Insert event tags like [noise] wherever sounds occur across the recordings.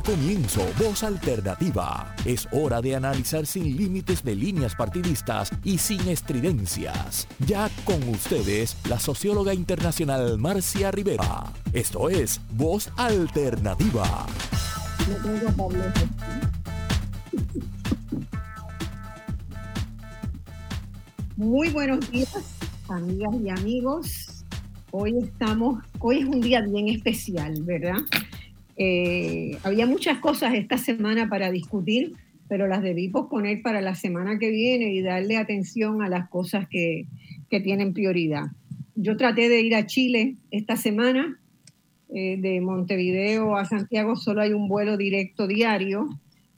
Comienzo Voz Alternativa. Es hora de analizar sin límites de líneas partidistas y sin estridencias. Ya con ustedes, la socióloga internacional Marcia Rivera. Esto es Voz Alternativa. Muy buenos días, amigas y amigos. Hoy estamos, hoy es un día bien especial, ¿verdad? Eh, había muchas cosas esta semana para discutir, pero las debí posponer para la semana que viene y darle atención a las cosas que, que tienen prioridad. Yo traté de ir a Chile esta semana, eh, de Montevideo a Santiago solo hay un vuelo directo diario,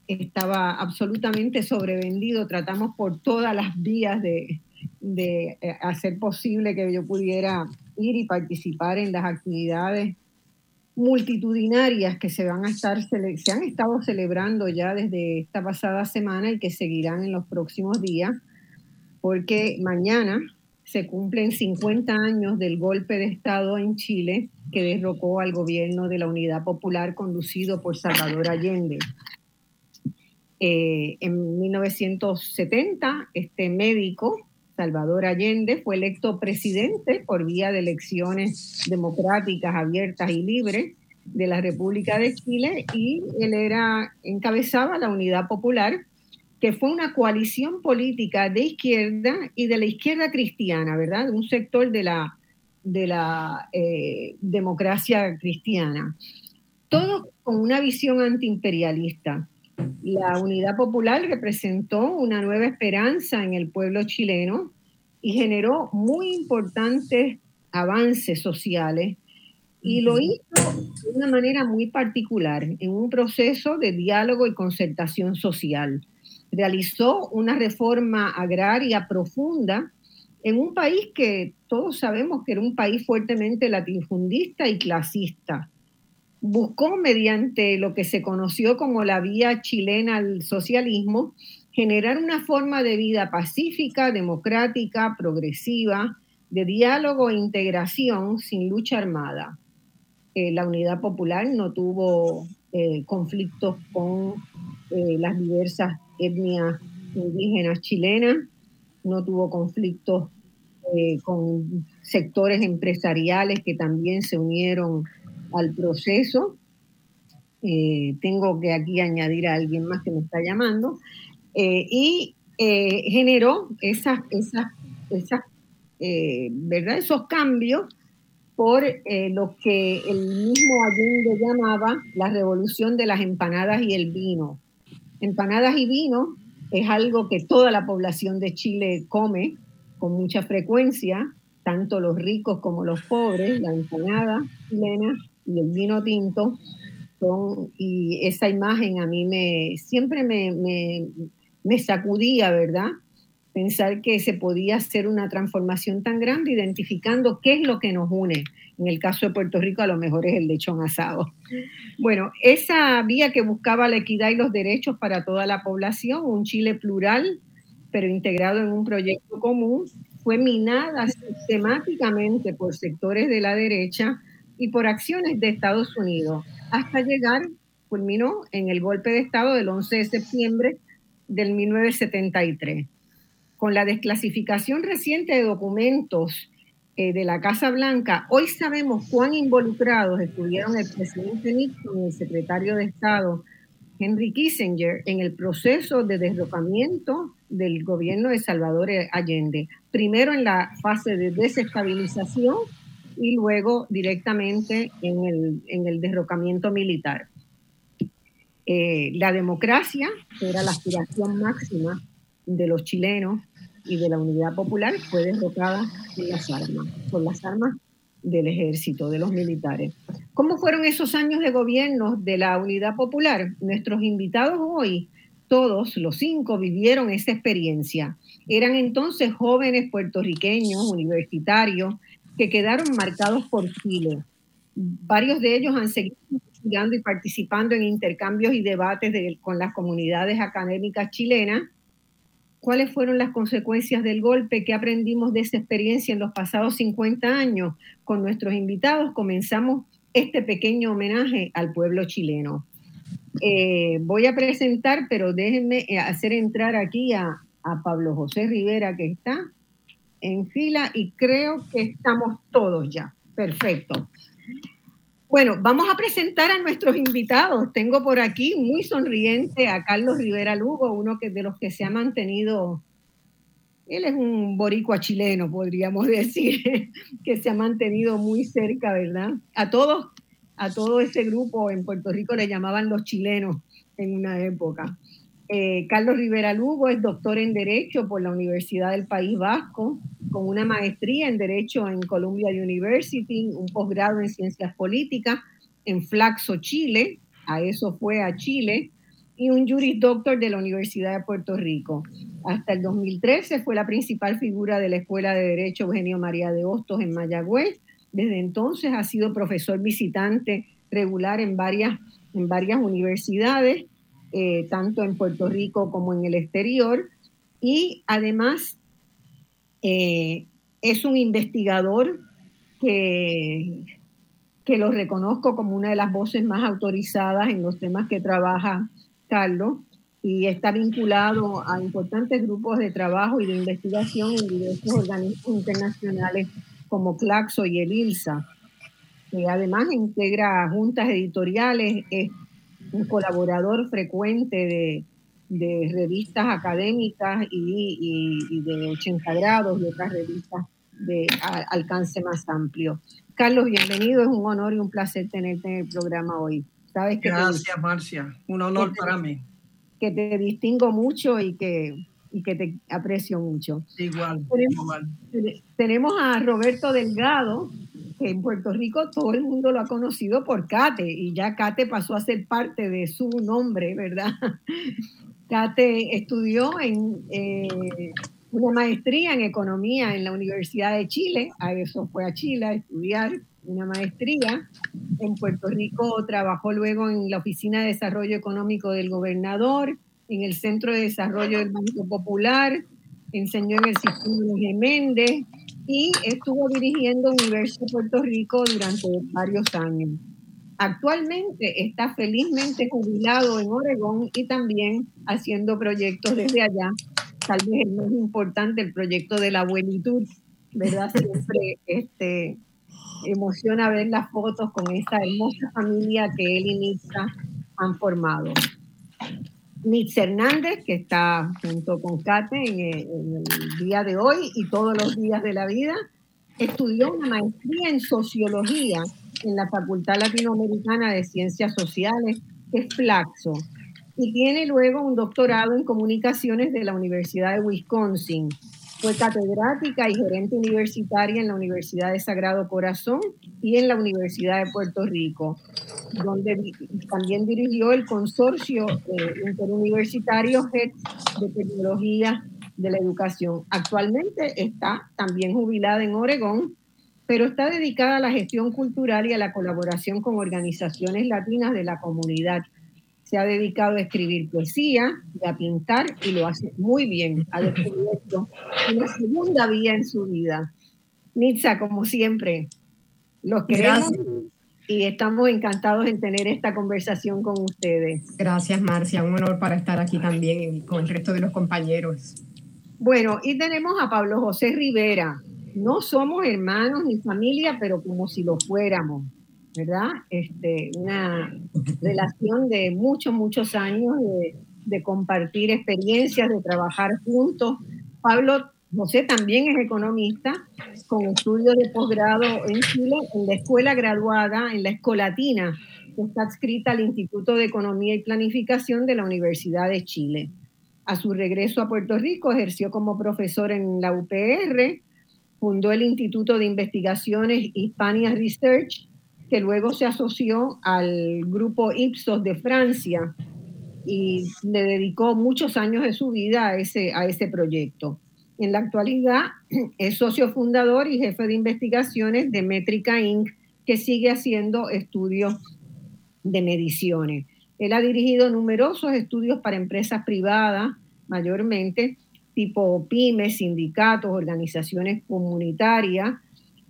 estaba absolutamente sobrevendido, tratamos por todas las vías de, de eh, hacer posible que yo pudiera ir y participar en las actividades multitudinarias que se van a estar se han estado celebrando ya desde esta pasada semana y que seguirán en los próximos días, porque mañana se cumplen 50 años del golpe de Estado en Chile que derrocó al gobierno de la Unidad Popular conducido por Salvador Allende. Eh, en 1970, este médico Salvador Allende fue electo presidente por vía de elecciones democráticas, abiertas y libres de la República de Chile y él era encabezaba la Unidad Popular, que fue una coalición política de izquierda y de la izquierda cristiana, ¿verdad? Un sector de la, de la eh, democracia cristiana. Todo con una visión antiimperialista. La Unidad Popular representó una nueva esperanza en el pueblo chileno y generó muy importantes avances sociales. Y lo hizo de una manera muy particular, en un proceso de diálogo y concertación social. Realizó una reforma agraria profunda en un país que todos sabemos que era un país fuertemente latifundista y clasista buscó mediante lo que se conoció como la vía chilena al socialismo, generar una forma de vida pacífica, democrática, progresiva, de diálogo e integración sin lucha armada. Eh, la Unidad Popular no tuvo eh, conflictos con eh, las diversas etnias indígenas chilenas, no tuvo conflictos con sectores empresariales que también se unieron al proceso. Eh, tengo que aquí añadir a alguien más que me está llamando. Eh, y eh, generó esas, esas, esas ¿verdad? esos cambios por lo que el mismo Allende llamaba la revolución de las empanadas y el vino. Empanadas y vino es algo que toda la población de Chile come con mucha frecuencia, tanto los ricos como los pobres, la empanada chilena y el vino tinto y esa imagen a mí me siempre me, me, me sacudía, ¿verdad? Pensar que se podía hacer una transformación tan grande identificando qué es lo que nos une. En el caso de Puerto Rico a lo mejor es el lechón asado. Bueno, esa vía que buscaba la equidad y los derechos para toda la población, un Chile plural, pero integrado en un proyecto común, fue minada sistemáticamente por sectores de la derecha y por acciones de Estados Unidos, hasta llegar, culminó en el golpe de Estado del 11 de septiembre del 1973. Con la desclasificación reciente de documentos eh, de la Casa Blanca, hoy sabemos cuán involucrados estuvieron el presidente Nixon y el secretario de Estado Henry Kissinger en el proceso de derrocamiento del gobierno de Salvador Allende, primero en la fase de desestabilización y luego directamente en el, en el derrocamiento militar. Eh, la democracia, que era la aspiración máxima de los chilenos y de la unidad popular, fue derrocada en las armas, por las armas del ejército, de los militares. ¿Cómo fueron esos años de gobierno de la unidad popular? Nuestros invitados hoy, todos los cinco, vivieron esa experiencia. Eran entonces jóvenes puertorriqueños, universitarios, que quedaron marcados por Chile. Varios de ellos han seguido investigando y participando en intercambios y debates con las comunidades académicas chilenas. ¿Cuáles fueron las consecuencias del golpe? ¿Qué aprendimos de esa experiencia en los pasados 50 años? Con nuestros invitados comenzamos este pequeño homenaje al pueblo chileno. Eh, voy a presentar, pero déjenme eh, hacer entrar aquí a, a Pablo José Rivera, que está en fila, y creo que estamos todos ya. Perfecto. Bueno, vamos a presentar a nuestros invitados. Tengo por aquí muy sonriente a Carlos Rivera Lugo, uno que, de los que se ha mantenido, él es un boricua chileno, podríamos [laughs] decir, que se ha mantenido muy cerca, ¿verdad? A todos, a todo ese grupo en Puerto Rico le llamaban los chilenos en una época. Eh, Carlos Rivera Lugo es doctor en Derecho por la Universidad del País Vasco, con una maestría en Derecho en Columbia University, un posgrado en Ciencias Políticas en Flaxo, Chile, a eso fue a Chile, y un Juris Doctor de la Universidad de Puerto Rico. Hasta el 2013 fue la principal figura de la Escuela de Derecho Eugenio María de Hostos en Mayagüez. Desde entonces ha sido profesor visitante regular en varias, en varias universidades eh, tanto en Puerto Rico como en el exterior. Y además eh, es un investigador que, que lo reconozco como una de las voces más autorizadas en los temas que trabaja Carlos y está vinculado a importantes grupos de trabajo y de investigación en diversos organismos internacionales como Claxo y el ILSA. además integra juntas editoriales, un colaborador frecuente de, revistas académicas y, de 80 grados y otras revistas de alcance más amplio. Carlos, bienvenido, es un honor y un placer tenerte en el programa hoy. ¿Sabes Gracias, Marcia, un honor para mí. Que te distingo mucho y que, y que te aprecio mucho. Igual, igual. Tenemos a Roberto Delgado, en Puerto Rico todo el mundo lo ha conocido por Cate y ya Cate pasó a ser parte de su nombre, ¿verdad? [laughs] Cate estudió en eh, una maestría en economía en la Universidad de Chile, a eso fue a Chile a estudiar una maestría. En Puerto Rico trabajó luego en la Oficina de Desarrollo Económico del Gobernador, en el Centro de Desarrollo del Banco Popular, enseñó en el Sistema de Méndez, y estuvo dirigiendo Universidad de Puerto Rico durante varios años. Actualmente está felizmente jubilado en Oregón y también haciendo proyectos desde allá. Tal vez el más importante, el proyecto de la abuelitud, ¿verdad? Siempre este, emociona ver las fotos con esta hermosa familia que él y Nitza han formado. Nitz Hernández, que está junto con Kate en el, día de hoy y todos los días de la vida, estudió una maestría en sociología en la Facultad Latinoamericana de Ciencias Sociales, que es Flaxo, y tiene luego un doctorado en comunicaciones de la Universidad de Wisconsin. Fue catedrática y gerente universitaria en la Universidad de Sagrado Corazón y en la Universidad de Puerto Rico, donde también dirigió el consorcio eh, interuniversitario de tecnología de la educación. Actualmente está también jubilada en Oregón, pero está dedicada a la gestión cultural y a la colaboración con organizaciones latinas de la comunidad se ha dedicado a escribir poesía y a pintar y lo hace muy bien. Ha descubierto una segunda vía en su vida. Nitza, como siempre, los queremos y estamos encantados en tener esta conversación con ustedes. Gracias, Marcia. Un honor para estar aquí también con el resto de los compañeros. Bueno, y tenemos a Pablo José Rivera. No somos hermanos ni familia, pero como si lo fuéramos. ¿Verdad? Este, una relación de muchos, muchos años de, compartir experiencias, de trabajar juntos. Pablo José también es economista, con estudios de posgrado en Chile, en la escuela graduada, en la Escolatina, que está adscrita al Instituto de Economía y Planificación de la Universidad de Chile. A su regreso a Puerto Rico ejerció como profesor en la UPR, fundó el Instituto de Investigaciones Hispania Research que luego se asoció al grupo Ipsos de Francia y le dedicó muchos años de su vida a ese, a ese proyecto. En la actualidad [clears throat] es socio fundador y jefe de investigaciones de Métrica Inc., que sigue haciendo estudios de mediciones. Él ha dirigido numerosos estudios para empresas privadas, mayormente tipo pymes, sindicatos, organizaciones comunitarias,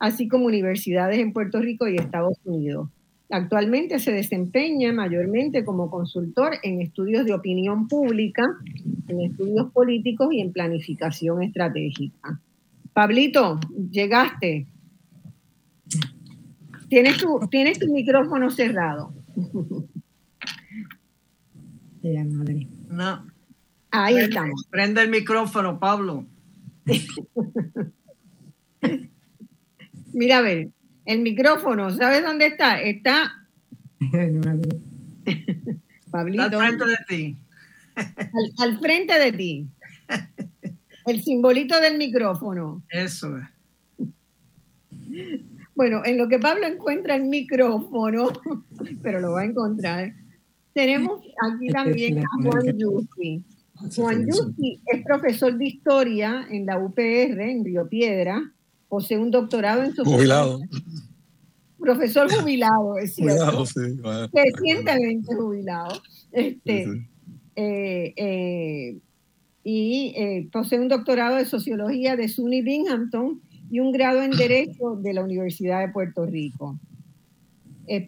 así como universidades en Puerto Rico y Estados Unidos. Actualmente se desempeña mayormente como consultor en estudios de opinión pública, en estudios políticos y en planificación estratégica. Pablito, llegaste. Tienes tu, tienes tu micrófono cerrado. [laughs] No. Ahí estamos. Prende el micrófono, Pablo. [laughs] Mira, a ver, el micrófono, ¿sabes dónde está? Está. [laughs] Pablito. Al frente de ti. Al, frente de ti. El simbolito del micrófono. Eso es. Bueno, en lo que Pablo encuentra el micrófono, [laughs] pero lo va a encontrar, tenemos aquí también a Juan Yusti. Juan Yusti es profesor de historia en la UPR, en Río Piedra, posee un doctorado en sociología. Jubilado. Profesor jubilado, es cierto. Jubilado, sí. Recientemente jubilado. Este, eh, eh, y eh, posee un doctorado de sociología de SUNY Binghamton y un grado en Derecho de la Universidad de Puerto Rico.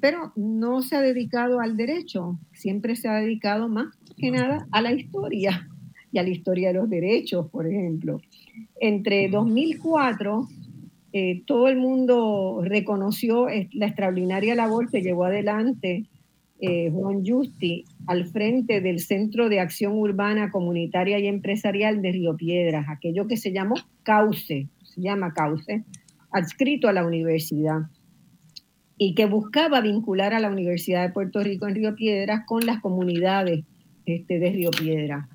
pero no se ha dedicado al derecho, siempre se ha dedicado más que nada a la historia y a la historia de los derechos, por ejemplo. Entre 2004 eh, todo el mundo reconoció la extraordinaria labor que llevó adelante eh, Juan Justi al frente del Centro de Acción Urbana Comunitaria y Empresarial de Río Piedras, aquello que se llamó CAUCE, se llama CAUCE, adscrito a la universidad, y que buscaba vincular a la Universidad de Puerto Rico en Río Piedras con las comunidades este, de Río Piedras.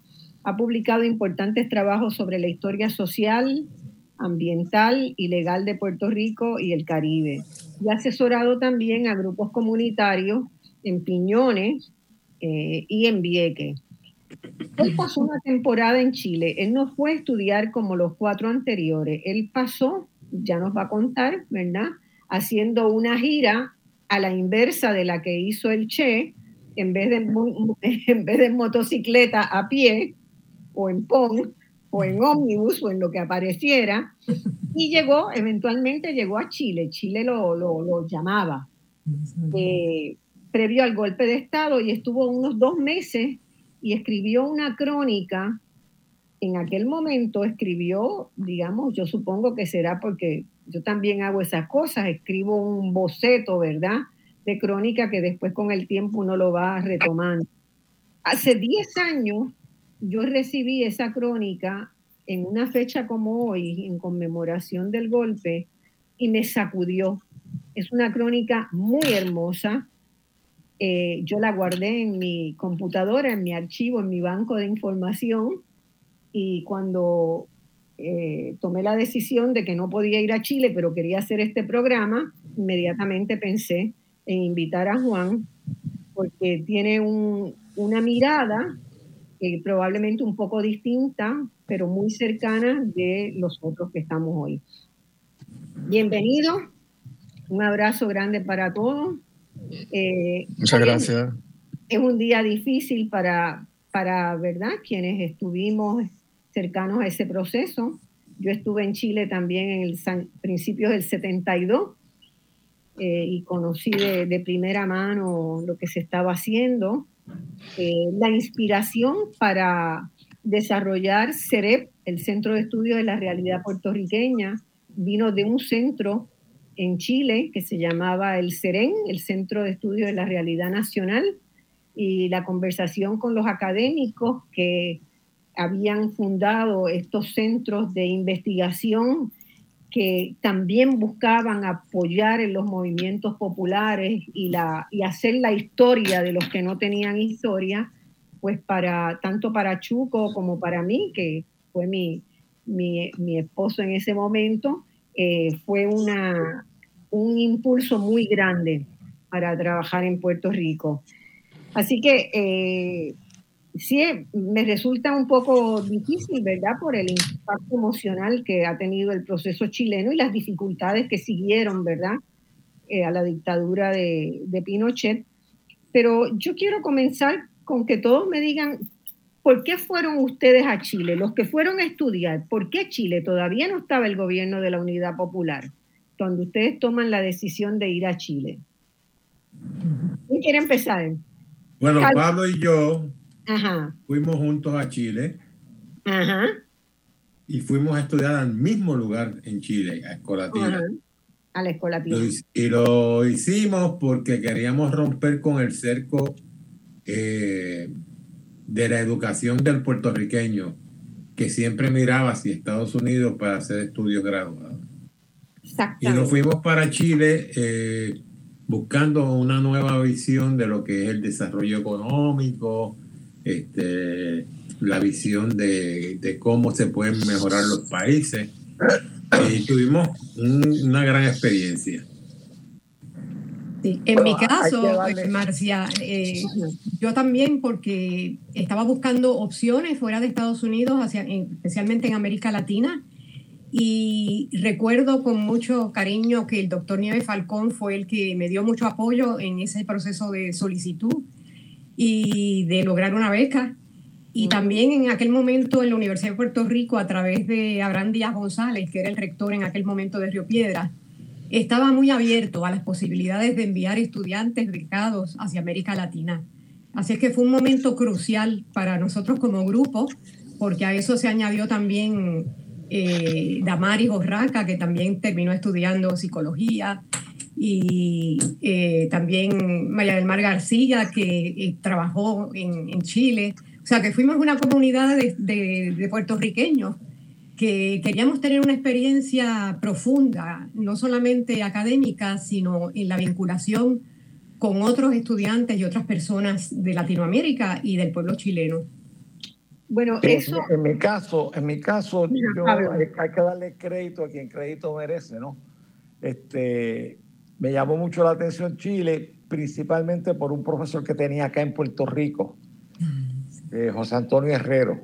Ha publicado importantes trabajos sobre la historia social, ambiental y legal de Puerto Rico y el Caribe. Y ha asesorado también a grupos comunitarios en Piñones eh, y en Vieque. Él pasó una temporada en Chile. Él no fue a estudiar como los cuatro anteriores. Él pasó, ya nos va a contar, ¿verdad? Haciendo una gira a la inversa de la que hizo el Che, en vez de, [laughs] en vez de motocicleta a pie o en PON, o en ómnibus o en lo que apareciera, [laughs] y llegó, eventualmente llegó a Chile, Chile lo, lo, llamaba, eh, previo al golpe de Estado, y estuvo unos dos meses y escribió una crónica, en aquel momento escribió, digamos, yo supongo que será porque yo también hago esas cosas, escribo un boceto, ¿verdad? De crónica que después con el tiempo uno lo va retomando. Hace 10 años yo recibí esa crónica en una fecha como hoy, en conmemoración del golpe, y me sacudió. Es una crónica muy hermosa. Eh, yo la guardé en mi computadora, en mi archivo, en mi banco de información, y cuando eh, tomé la decisión de que no podía ir a Chile, pero quería hacer este programa, inmediatamente pensé en invitar a Juan, porque tiene una mirada eh, probablemente un poco distinta, pero muy cercana de los otros que estamos hoy. Bienvenido, un abrazo grande para todos. Eh, Muchas gracias. Es un día difícil para, para, ¿verdad?, quienes estuvimos cercanos a ese proceso. Yo estuve en Chile también en el principios del 72 eh, y conocí de, de, primera mano lo que se estaba haciendo. Eh, la inspiración para desarrollar CEREP, el Centro de Estudios de la Realidad Puertorriqueña, vino de un centro en Chile que se llamaba el CEREN, el Centro de Estudios de la Realidad Nacional, y la conversación con los académicos que habían fundado estos centros de investigación que también buscaban apoyar en los movimientos populares y, la, y hacer la historia de los que no tenían historia, pues para tanto para Chuco como para mí, que fue mi, mi, mi esposo en ese momento, eh, fue una, un impulso muy grande para trabajar en Puerto Rico. Así que eh, sí, me resulta un poco difícil, ¿verdad? Por el impacto emocional que ha tenido el proceso chileno y las dificultades que siguieron, ¿verdad? Eh, a la dictadura de, de Pinochet. Pero yo quiero comenzar con que todos me digan, ¿por qué fueron ustedes a Chile? Los que fueron a estudiar, ¿por qué Chile? Todavía no estaba el gobierno de la Unidad Popular, cuando ustedes toman la decisión de ir a Chile. ¿Quién quiere empezar? Bueno, Pablo y yo fuimos juntos a Chile. Ajá. Y fuimos a estudiar al mismo lugar en Chile, a Escolatina. A la Escolatina. Y lo hicimos porque queríamos romper con el cerco eh, de la educación del puertorriqueño, que siempre miraba hacia Estados Unidos para hacer estudios graduados. Y nos fuimos para Chile eh, buscando una nueva visión de lo que es el desarrollo económico, este, la visión de, cómo se pueden mejorar los países. Y tuvimos una gran experiencia. en mi caso, Marcia, eh, yo también porque estaba buscando opciones fuera de Estados Unidos, hacia, especialmente en América Latina, y recuerdo con mucho cariño que el doctor Nieves Falcón fue el que me dio mucho apoyo en ese proceso de solicitud y de lograr una beca. Y también en aquel momento en la Universidad de Puerto Rico, a través de Abraham Díaz González, que era el rector en aquel momento de Río Piedra, estaba muy abierto a las posibilidades de enviar estudiantes becados hacia América Latina. Así es que fue un momento crucial para nosotros como grupo, porque a eso se añadió también eh, Damaris Borraca, que también terminó estudiando psicología, y eh, también María del Mar García, que eh, trabajó en, Chile. O sea, que fuimos una comunidad de, de, puertorriqueños que queríamos tener una experiencia profunda, no solamente académica, sino en la vinculación con otros estudiantes y otras personas de Latinoamérica y del pueblo chileno. Bueno, eso... En, mi caso, en mi caso, hay, que darle crédito a quien crédito merece, ¿no? Este, me llamó mucho la atención Chile, principalmente por un profesor que tenía acá en Puerto Rico, mm. eh, José Antonio Herrero.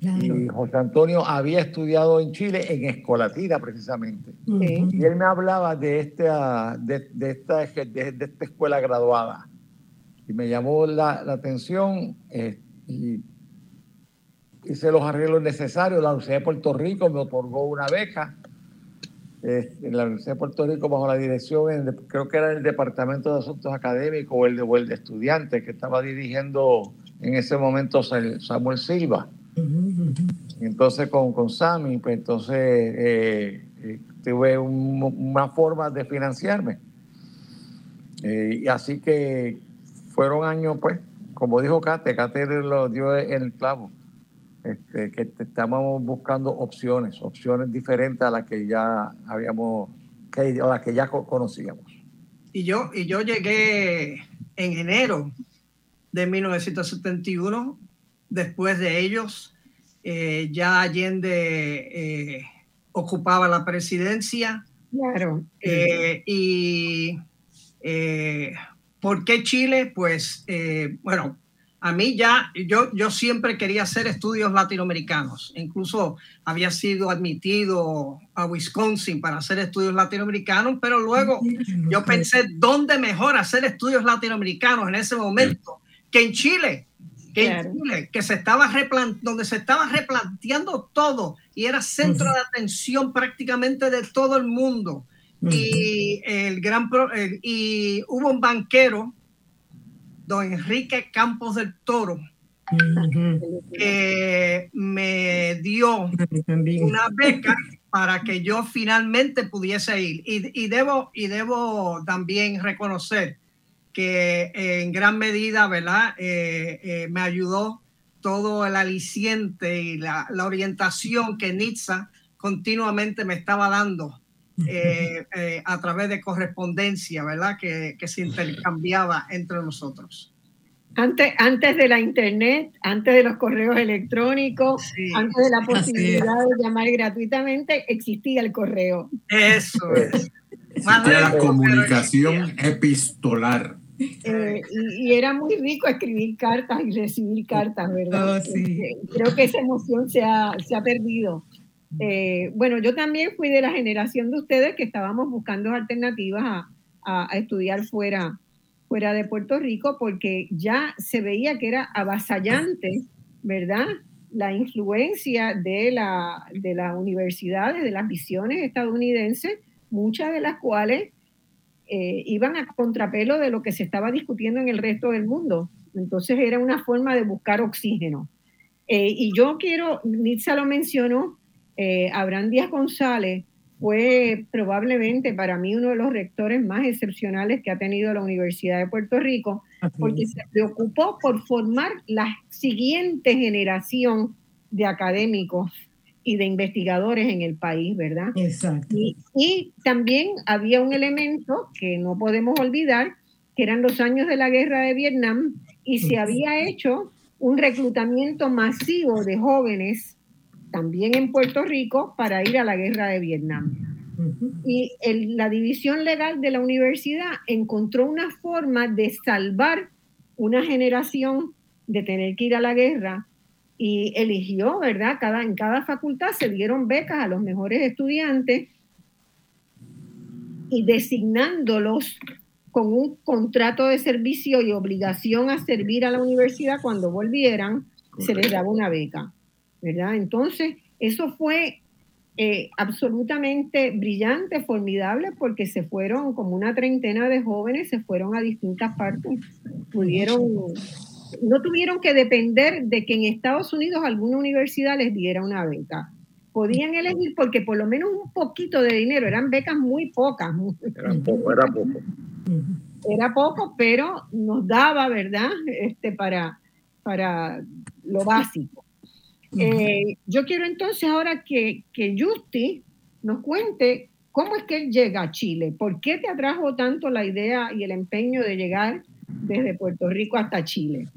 Y José Antonio había estudiado en Chile, en Escolatina precisamente. Y él me hablaba de esta, de, esta, de, esta escuela graduada. Y me llamó la, atención eh, y hice los arreglos necesarios. La Universidad de Puerto Rico me otorgó una beca en la Universidad de Puerto Rico bajo la dirección, creo que era el Departamento de Asuntos Académicos o el de, el de Estudiantes que estaba dirigiendo en ese momento Samuel Silva. Entonces con, con Sammy, pues entonces eh, eh, tuve una forma de financiarme. Eh, y así que fueron años, pues, como dijo Kate, Kate lo dio en el clavo este, que estamos buscando opciones, opciones diferentes a las que ya habíamos, que, a las que ya conocíamos. Y yo, y yo llegué en enero de 1971, después de ellos, eh, ya Allende eh, ocupaba la presidencia. Claro. Eh, y ¿por qué Chile? Pues, bueno, a mí ya, yo, yo siempre quería hacer estudios latinoamericanos. Incluso había sido admitido a Wisconsin para hacer estudios latinoamericanos, pero luego yo pensé, ¿dónde mejor hacer estudios latinoamericanos en ese momento que en Chile? Que en Chile, que se estaba donde se estaba replanteando todo y era centro de atención prácticamente de todo el mundo. Y, el gran, y hubo un banquero don Enrique Campos del Toro, que me dio una beca para que yo finalmente pudiese ir. Y, debo, y debo también reconocer que en gran medida, ¿verdad? Eh, eh, me ayudó todo el aliciente y la, la orientación que NITSA continuamente me estaba dando eh, eh, a través de correspondencia, ¿verdad? Que, que, se intercambiaba entre nosotros. Antes, antes de la internet, antes de los correos electrónicos, antes de la posibilidad de llamar gratuitamente, existía el correo. Eso es. la comunicación epistolar. Eh, y, era muy rico escribir cartas y recibir cartas, ¿verdad? Oh, creo que esa emoción se ha, se ha perdido. Eh, bueno, yo también fui de la generación de ustedes que estábamos buscando alternativas a, estudiar fuera, fuera de Puerto Rico porque ya se veía que era avasallante, ¿verdad? La influencia de, la, de las universidades, de las visiones estadounidenses, muchas de las cuales eh, iban a contrapelo de lo que se estaba discutiendo en el resto del mundo. Entonces era una forma de buscar oxígeno. Eh, y yo quiero, Nitza lo mencionó, eh, Abraham Díaz González fue probablemente para mí uno de los rectores más excepcionales que ha tenido la Universidad de Puerto Rico, porque se preocupó por formar la siguiente generación de académicos y de investigadores en el país, ¿verdad? Exacto. Y, también había un elemento que no podemos olvidar, que eran los años de la guerra de Vietnam, y se había hecho un reclutamiento masivo de jóvenes también en Puerto Rico para ir a la guerra de Vietnam. Y la división legal de la universidad encontró una forma de salvar una generación de tener que ir a la guerra y eligió, ¿verdad? Cada, en cada facultad se dieron becas a los mejores estudiantes y designándolos con un contrato de servicio y obligación a servir a la universidad cuando volvieran, se les daba una beca. ¿Verdad? Entonces, eso fue eh, absolutamente brillante, formidable, porque se fueron como una treintena de jóvenes, se fueron a distintas partes, pudieron, no tuvieron que depender de que en Estados Unidos alguna universidad les diera una beca. Podían elegir porque por lo menos un poquito de dinero, eran becas muy pocas. Era poco, era poco. Era poco, pero nos daba, ¿verdad? Este, para, para lo básico. Eh, yo quiero entonces ahora que, que Justi nos cuente cómo es que él llega a Chile. ¿Por qué te atrajo tanto la idea y el empeño de llegar desde Puerto Rico hasta Chile?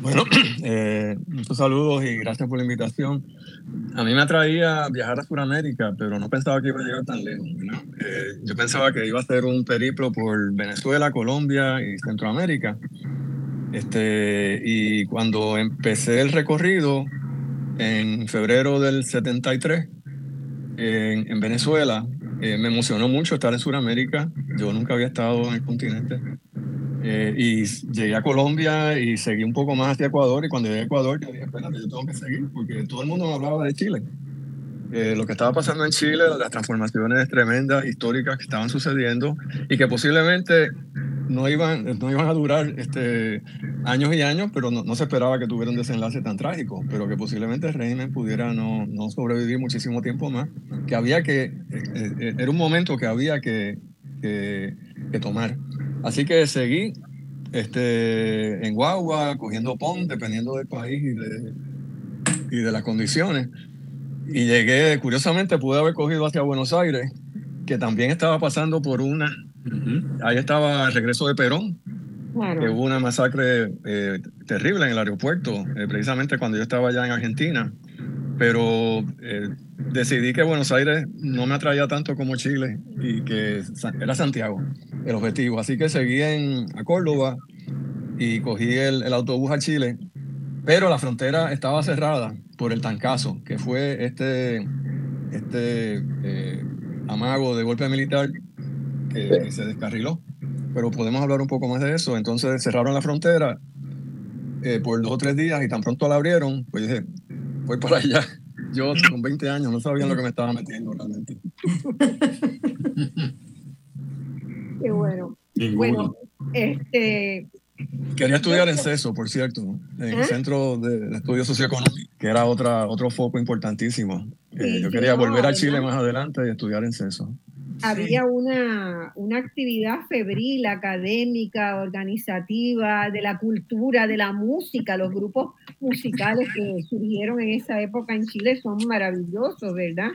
Bueno, [clears throat] eh, muchos saludos y gracias por la invitación. A mí me atraía viajar a Sudamérica, pero no pensaba que iba a llegar tan lejos. Eh, yo pensaba que iba a hacer un periplo por Venezuela, Colombia y Centroamérica. Este, y cuando empecé el recorrido en febrero del 73 en, en Venezuela, eh, me emocionó mucho estar en Sudamérica. Yo nunca había estado en el continente. Eh, y llegué a Colombia y seguí un poco más hacia Ecuador. Y cuando llegué a Ecuador, yo dije, espérate, yo tengo que seguir, porque todo el mundo me hablaba de Chile. Eh, lo que estaba pasando en Chile, las transformaciones tremendas, históricas que estaban sucediendo y que posiblemente no iban, no iban a durar este, años y años, pero no, se esperaba que tuviera un desenlace tan trágico, pero que posiblemente el régimen pudiera no, no sobrevivir muchísimo tiempo más, que había que, eh, eh, era un momento que había que, que, tomar. Así que seguí este, en Guagua, cogiendo PON, dependiendo del país y de, y de las condiciones. Y llegué, curiosamente, pude haber cogido hacia Buenos Aires, que también estaba pasando por una Ahí estaba el regreso de Perón, que hubo una masacre eh, terrible en el aeropuerto, eh, precisamente cuando yo estaba allá en Argentina. Pero eh, decidí que Buenos Aires no me atraía tanto como Chile y que era Santiago el objetivo. Así que seguí en, a Córdoba y cogí el, el autobús a Chile, pero la frontera estaba cerrada por el tancazo, que fue este, este amago de golpe militar que, se descarriló. Pero podemos hablar un poco más de eso. Entonces cerraron la frontera eh, por dos o tres días y tan pronto la abrieron, pues dije, voy para allá. Yo con 20 años no sabía lo que me estaba metiendo realmente. [laughs] Qué bueno. Bueno, este... Quería estudiar en CESO, por cierto, en el ¿Ah? Centro de, Estudios Socioeconómicos, que era otra, otro foco importantísimo. Eh, yo quería volver a Chile más adelante y estudiar en CESO había una, una, actividad febril, académica, organizativa, de la cultura, de la música. Los grupos musicales que surgieron en esa época en Chile son maravillosos, ¿verdad?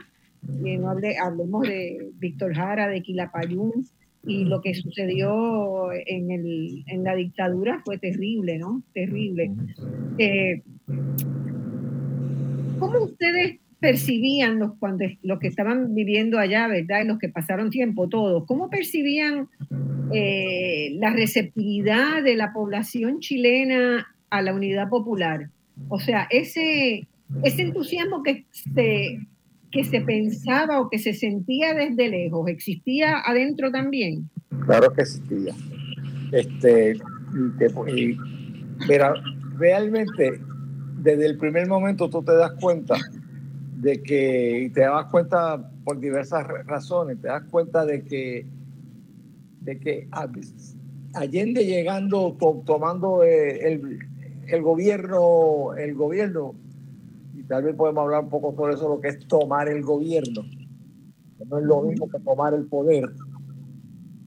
Eh, no hablemos de Víctor Jara, de Quilapayún, y lo que sucedió en, el, en la dictadura fue terrible, ¿no? Terrible. Eh, ¿Cómo ustedes percibían los, cuando, los que estaban viviendo allá, ¿verdad? Y los que pasaron tiempo todos, ¿cómo percibían eh, la receptividad de la población chilena a la unidad popular? O sea, ese, ese entusiasmo que se, que se pensaba o que se sentía desde lejos, ¿existía adentro también? Claro que existía. Este, y, realmente, desde el primer momento tú te das cuenta de que, y te das cuenta por diversas razones, te das cuenta de que, de que Allende llegando, tomando eh, el, el gobierno, el gobierno, y tal vez podemos hablar un poco sobre eso, lo que es tomar el gobierno. No es lo mismo que tomar el poder.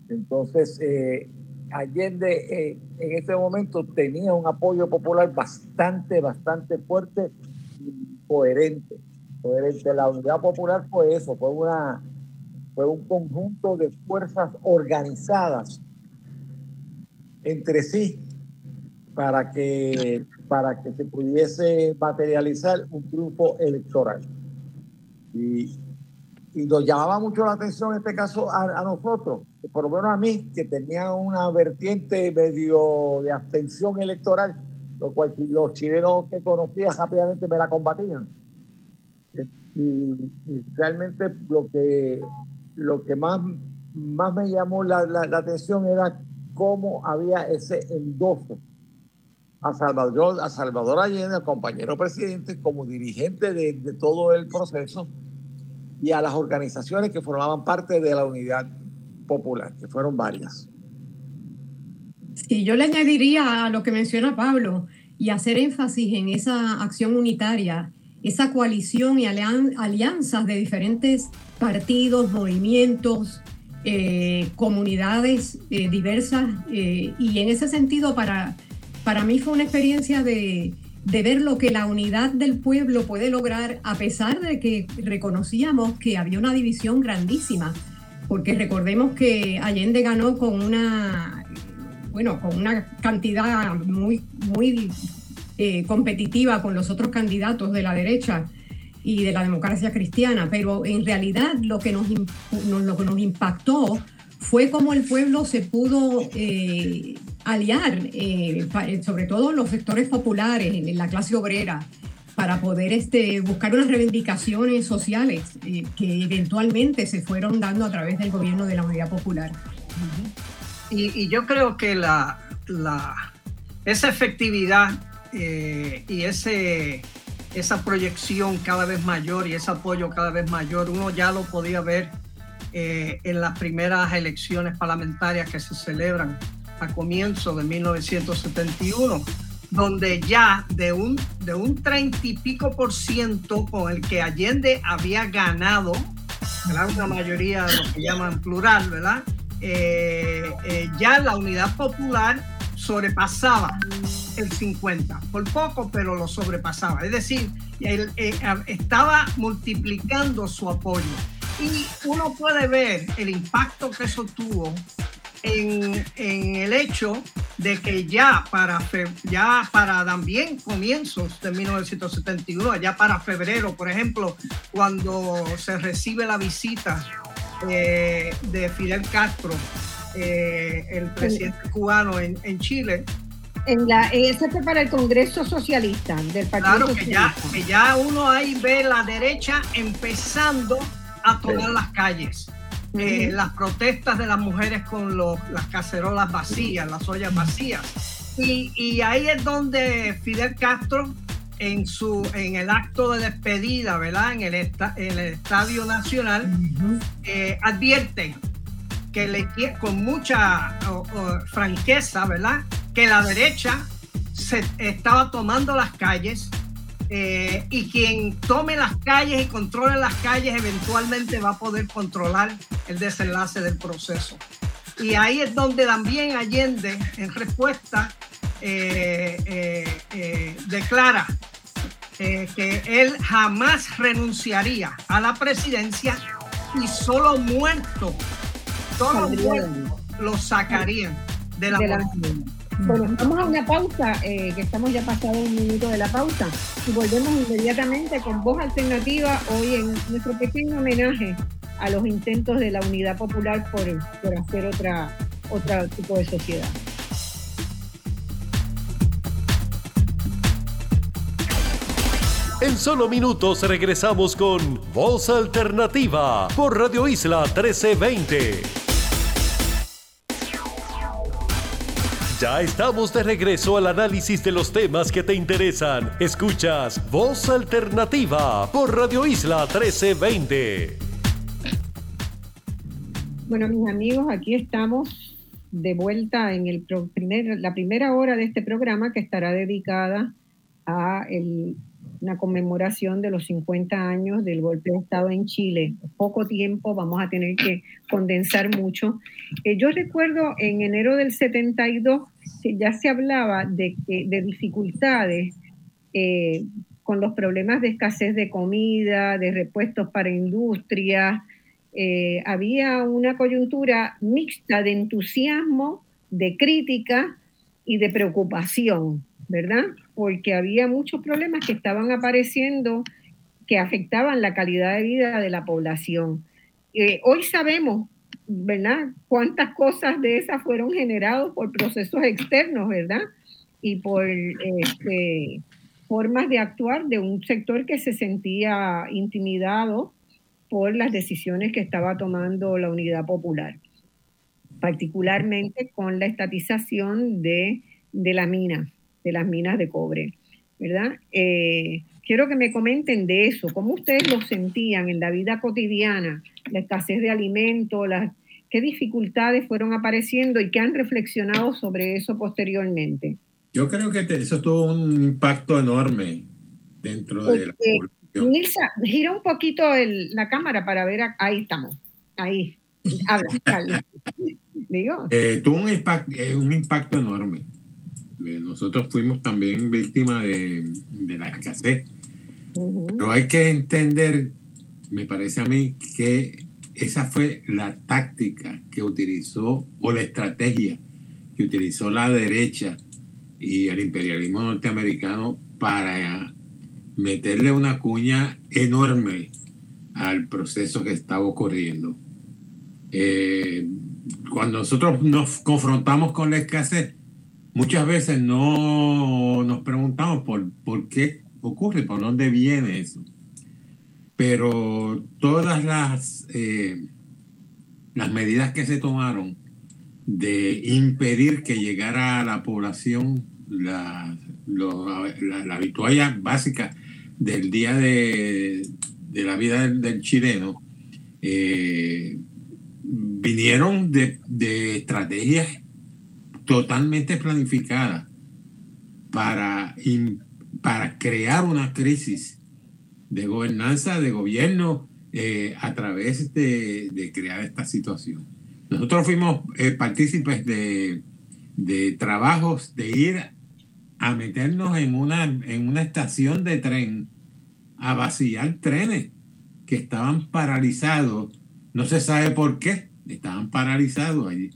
Entonces, eh, Allende eh, en este momento tenía un apoyo popular bastante, bastante fuerte y coherente. coherente. La unidad popular fue eso, fue, una, fue un conjunto de fuerzas organizadas entre sí para que, para que se pudiese materializar un triunfo electoral. Y, nos llamaba mucho la atención en este caso a, nosotros, por lo menos a mí, que tenía una vertiente medio de abstención electoral, lo cual los chilenos que conocía rápidamente me la combatían. Y, realmente lo que, lo que más, más me llamó la, la, la atención era cómo había ese endoso a Salvador, a Salvador Allende, compañero presidente, como dirigente de, de, todo el proceso y a las organizaciones que formaban parte de la unidad popular, que fueron varias. Sí, yo le añadiría a lo que menciona Pablo y hacer énfasis en esa acción unitaria, esa coalición y alianzas de diferentes partidos, movimientos, eh, comunidades eh, diversas eh, y en ese sentido para para mí fue una experiencia de, ver lo que la unidad del pueblo puede lograr a pesar de que reconocíamos que había una división grandísima, porque recordemos que Allende ganó con una, bueno, con una cantidad muy, muy eh, competitiva con los otros candidatos de la derecha y de la democracia cristiana, pero en realidad lo que nos, lo que nos impactó fue cómo el pueblo se pudo eh, aliar, eh, sobre todo los sectores populares, en la clase obrera, para poder este, buscar unas reivindicaciones sociales eh, que eventualmente se fueron dando a través del gobierno de la Unidad Popular. y, yo creo que la, la esa efectividad y ese, esa proyección cada vez mayor y ese apoyo cada vez mayor, uno ya lo podía ver eh, en las primeras elecciones parlamentarias que se celebran a comienzo de 1971, donde ya de un, de un 30 y pico por ciento con el que Allende había ganado, una mayoría de lo que llaman plural, ¿verdad? Eh, eh, ya la unidad popular sobrepasaba el 50, por poco, pero lo sobrepasaba. Es decir, él, estaba multiplicando su apoyo. Y uno puede ver el impacto que eso tuvo en, el hecho de que ya para, ya para también comienzos de 1971, ya para febrero, por ejemplo, cuando se recibe la visita eh, de Fidel Castro, eh, el presidente cubano en, Chile, en la, ese fue para el Congreso Socialista del Partido Claro, que ya, que ya uno ahí ve la derecha empezando a tomar las calles. Eh, las protestas de las mujeres con las cacerolas vacías, las ollas vacías. Y, ahí es donde Fidel Castro, en, su, en el acto de despedida, ¿verdad? En el, en el Estadio Nacional, eh, advierte que le, con mucha franqueza, ¿verdad? Que la derecha se estaba tomando las calles eh, y quien tome las calles y controle las calles eventualmente va a poder controlar el desenlace del proceso. Y ahí es donde también Allende, en respuesta, eh, eh, declara que él jamás renunciaría a la presidencia y solo muerto, solo muerto lo sacarían de la, de bueno, vamos a una pausa, eh, que estamos ya pasado un minuto de la pausa, y volvemos inmediatamente con voz alternativa hoy en nuestro pequeño homenaje a los intentos de la Unidad Popular por, por hacer otra, otro tipo de sociedad. En solo minutos regresamos con Voz Alternativa por Radio Isla 1320. Ya estamos de regreso al análisis de los temas que te interesan. Escuchas Voz Alternativa por Radio Isla 1320. Bueno, mis amigos, aquí estamos de vuelta en el primer, la primera hora de este programa que estará dedicada a el una conmemoración de los 50 años del golpe de Estado en Chile. Poco tiempo, vamos a tener que condensar mucho. Eh, yo recuerdo en enero del 72 ya se hablaba de, de dificultades eh, con los problemas de escasez de comida, de repuestos para industria. Eh, había una coyuntura mixta de entusiasmo, de crítica y de preocupación, ¿verdad? Porque había muchos problemas que estaban apareciendo que afectaban la calidad de vida de la población. Eh, hoy sabemos, ¿verdad?, cuántas cosas de esas fueron generadas por procesos externos, ¿verdad? Y por este, formas de actuar de un sector que se sentía intimidado por las decisiones que estaba tomando la Unidad Popular, particularmente con la estatización de, de la mina de las minas de cobre, ¿verdad? Eh, quiero que me comenten de eso, cómo ustedes lo sentían en la vida cotidiana, la escasez de alimentos, las, qué dificultades fueron apareciendo y qué han reflexionado sobre eso posteriormente. Yo creo que eso tuvo un impacto enorme dentro de la población. Nilsa, gira un poquito la cámara para ver, ahí estamos, ahí, habla, [laughs] Digo. Eh, tuvo un eh, un impacto enorme nosotros fuimos también víctimas de, la escasez. Pero hay que entender, me parece a mí, que esa fue la táctica que utilizó o la estrategia que utilizó la derecha y el imperialismo norteamericano para meterle una cuña enorme al proceso que estaba ocurriendo. Eh, cuando nosotros nos confrontamos con la escasez, muchas veces no nos preguntamos por, por qué ocurre, por dónde viene eso. Pero todas las, eh, las medidas que se tomaron de impedir que llegara a la población la, la, la, básica del día de, la vida del, chileno, eh, vinieron de, de estrategias totalmente planificada para, para crear una crisis de gobernanza, de gobierno, eh, a través de, crear esta situación. Nosotros fuimos eh, partícipes de, de, trabajos de ir a meternos en una, en una estación de tren, a vaciar trenes que estaban paralizados, no se sabe por qué, estaban paralizados allí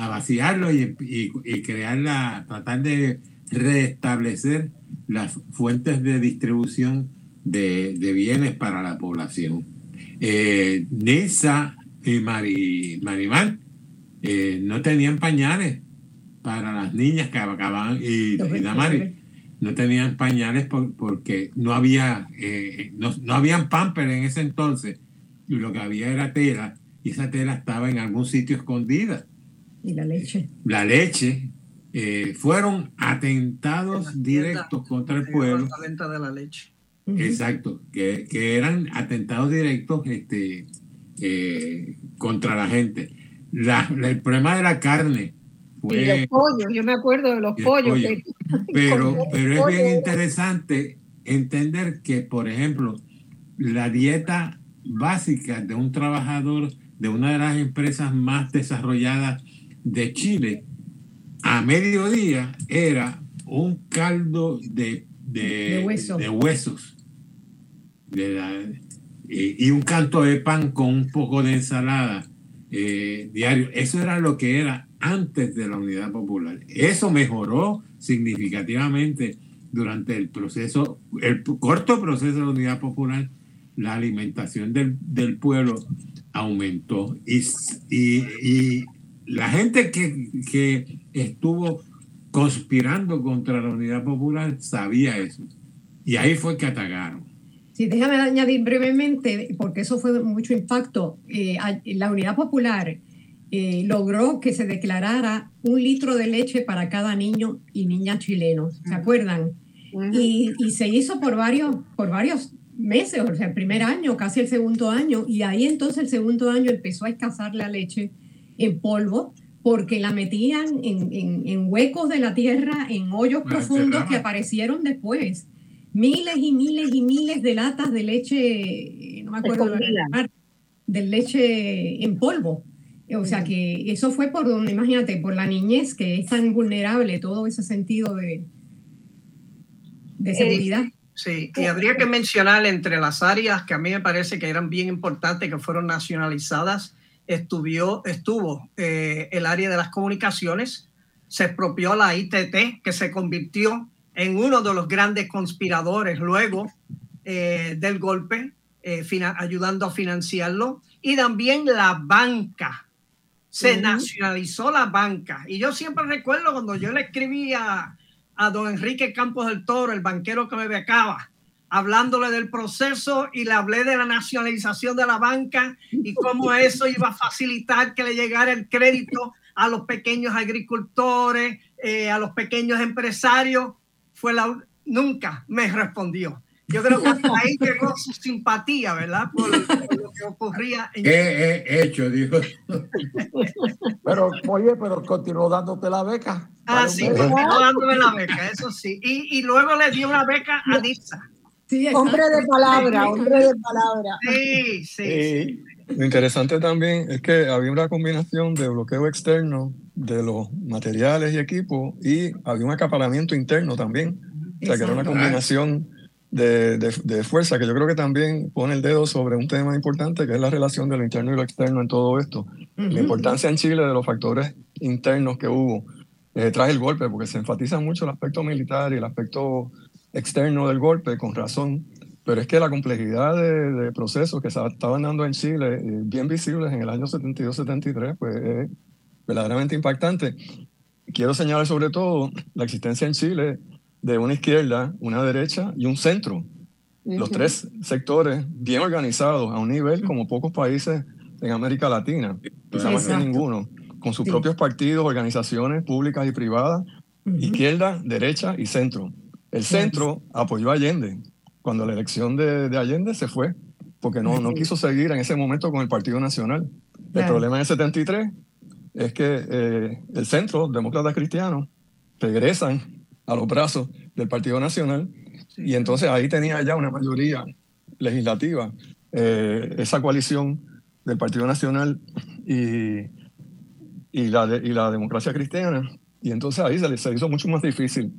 a vaciarlo y, y, crear la, tratar de restablecer las fuentes de distribución de, bienes para la población. Eh, Nisa y Mari, Marimar eh, no tenían pañales para las niñas que acababan y, y Damari no tenían pañales porque no había eh, no, no habían pamper en ese entonces y lo que había era tela y esa tela estaba en algún sitio escondida y la leche. La leche. Eh, fueron atentados directos contra el pueblo. La venta de la leche. Exacto, que, que, eran atentados directos este, eh, contra la gente. La, el problema de la carne. Fue, y los pollos, yo me acuerdo de los pollos. [laughs] pero, pero es bien interesante entender que, por ejemplo, la dieta básica de un trabajador de una de las empresas más desarrolladas de Chile a mediodía era un caldo de, de, huesos y, un canto de pan con un poco de ensalada eh, diario. Eso era lo que era antes de la unidad popular. Eso mejoró significativamente durante el proceso, el corto proceso de la unidad popular. La alimentación del, del pueblo aumentó y, y la gente que, estuvo conspirando contra la unidad popular sabía eso. Y ahí fue que atacaron. Sí, déjame añadir brevemente, porque eso fue mucho impacto. Eh, la unidad popular eh, logró que se declarara un litro de leche para cada niño y niña chileno. ¿Se acuerdan? y, y, se hizo por varios, por varios meses, o sea, el primer año, casi el segundo año, y ahí entonces el segundo año empezó a escasar la leche en polvo porque la metían en, en, en huecos de la tierra, en hoyos profundos que aparecieron después. Miles y miles y miles de latas de leche, no me acuerdo, de leche en polvo o sea que eso fue por donde, imagínate, por la niñez que es tan vulnerable, todo ese sentido de, de seguridad. sí, y habría que mencionar entre las áreas que a mí me parece que eran bien importantes, que fueron nacionalizadas, estuvo, estuvo eh, el área de las comunicaciones, se expropió la ITT, que se convirtió en uno de los grandes conspiradores luego eh, del golpe, eh, ayudando a financiarlo, y también la banca. Se nacionalizó la banca. Y yo siempre recuerdo cuando yo le escribía a don Enrique Campos del Toro, el banquero que me becaba, hablándole del proceso y le hablé de la nacionalización de la banca y cómo eso iba a facilitar que le llegara el crédito a los pequeños agricultores, eh, a los pequeños empresarios. Fue la, nunca me respondió. Yo creo que ahí llegó su simpatía, ¿verdad? Por, lo que ocurría. En... ¿Qué he hecho? Dijo. Pero, oye, pero continuó dándote la beca. Ah, sí, continuó dándome la beca, eso sí. Y, y luego le dio una beca a Nisa. Sí, hombre de palabra, hombre de palabra. Sí, sí, Lo interesante también es que había una combinación de bloqueo externo de los materiales y equipos y había un acaparamiento interno también. O sea, que era una combinación de, de, fuerza, que yo creo que también pone el dedo sobre un tema importante, que es la relación de lo interno y lo externo en todo esto. La importancia en Chile de los factores internos que hubo eh, tras el golpe, porque se enfatiza mucho el aspecto militar y el aspecto externo del golpe, con razón, pero es que la complejidad de, procesos que se estaban dando en Chile, eh, bien visibles en el año 72-73, pues es verdaderamente impactante. Quiero señalar sobre todo la existencia en Chile de una izquierda, una derecha y un centro. Los tres sectores bien organizados a un nivel como pocos países en América Latina, quizá más que ninguno, con sus propios partidos, organizaciones públicas y privadas, izquierda, derecha y centro. El centro apoyó a Allende. Cuando la elección de, de Allende se fue, porque no, no quiso seguir en ese momento con el Partido Nacional. El problema en el 73 es que eh, el centro, demócratas cristianos, regresan a los brazos del Partido Nacional y entonces ahí tenía ya una mayoría legislativa eh, esa coalición del Partido Nacional y, y, la, y la democracia cristiana. Y entonces ahí se le se hizo mucho más difícil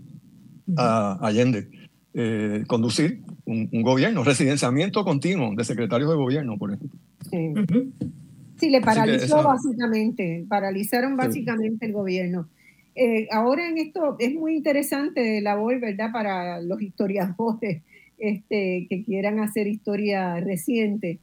a Allende eh, conducir un, gobierno, residenciamiento continuo de secretarios de gobierno, por ejemplo. Sí, le paralizó básicamente, paralizaron básicamente el gobierno. Eh, ahora en esto es muy interesante la labor, ¿verdad? Para los historiadores [laughs] este, que quieran hacer historia reciente,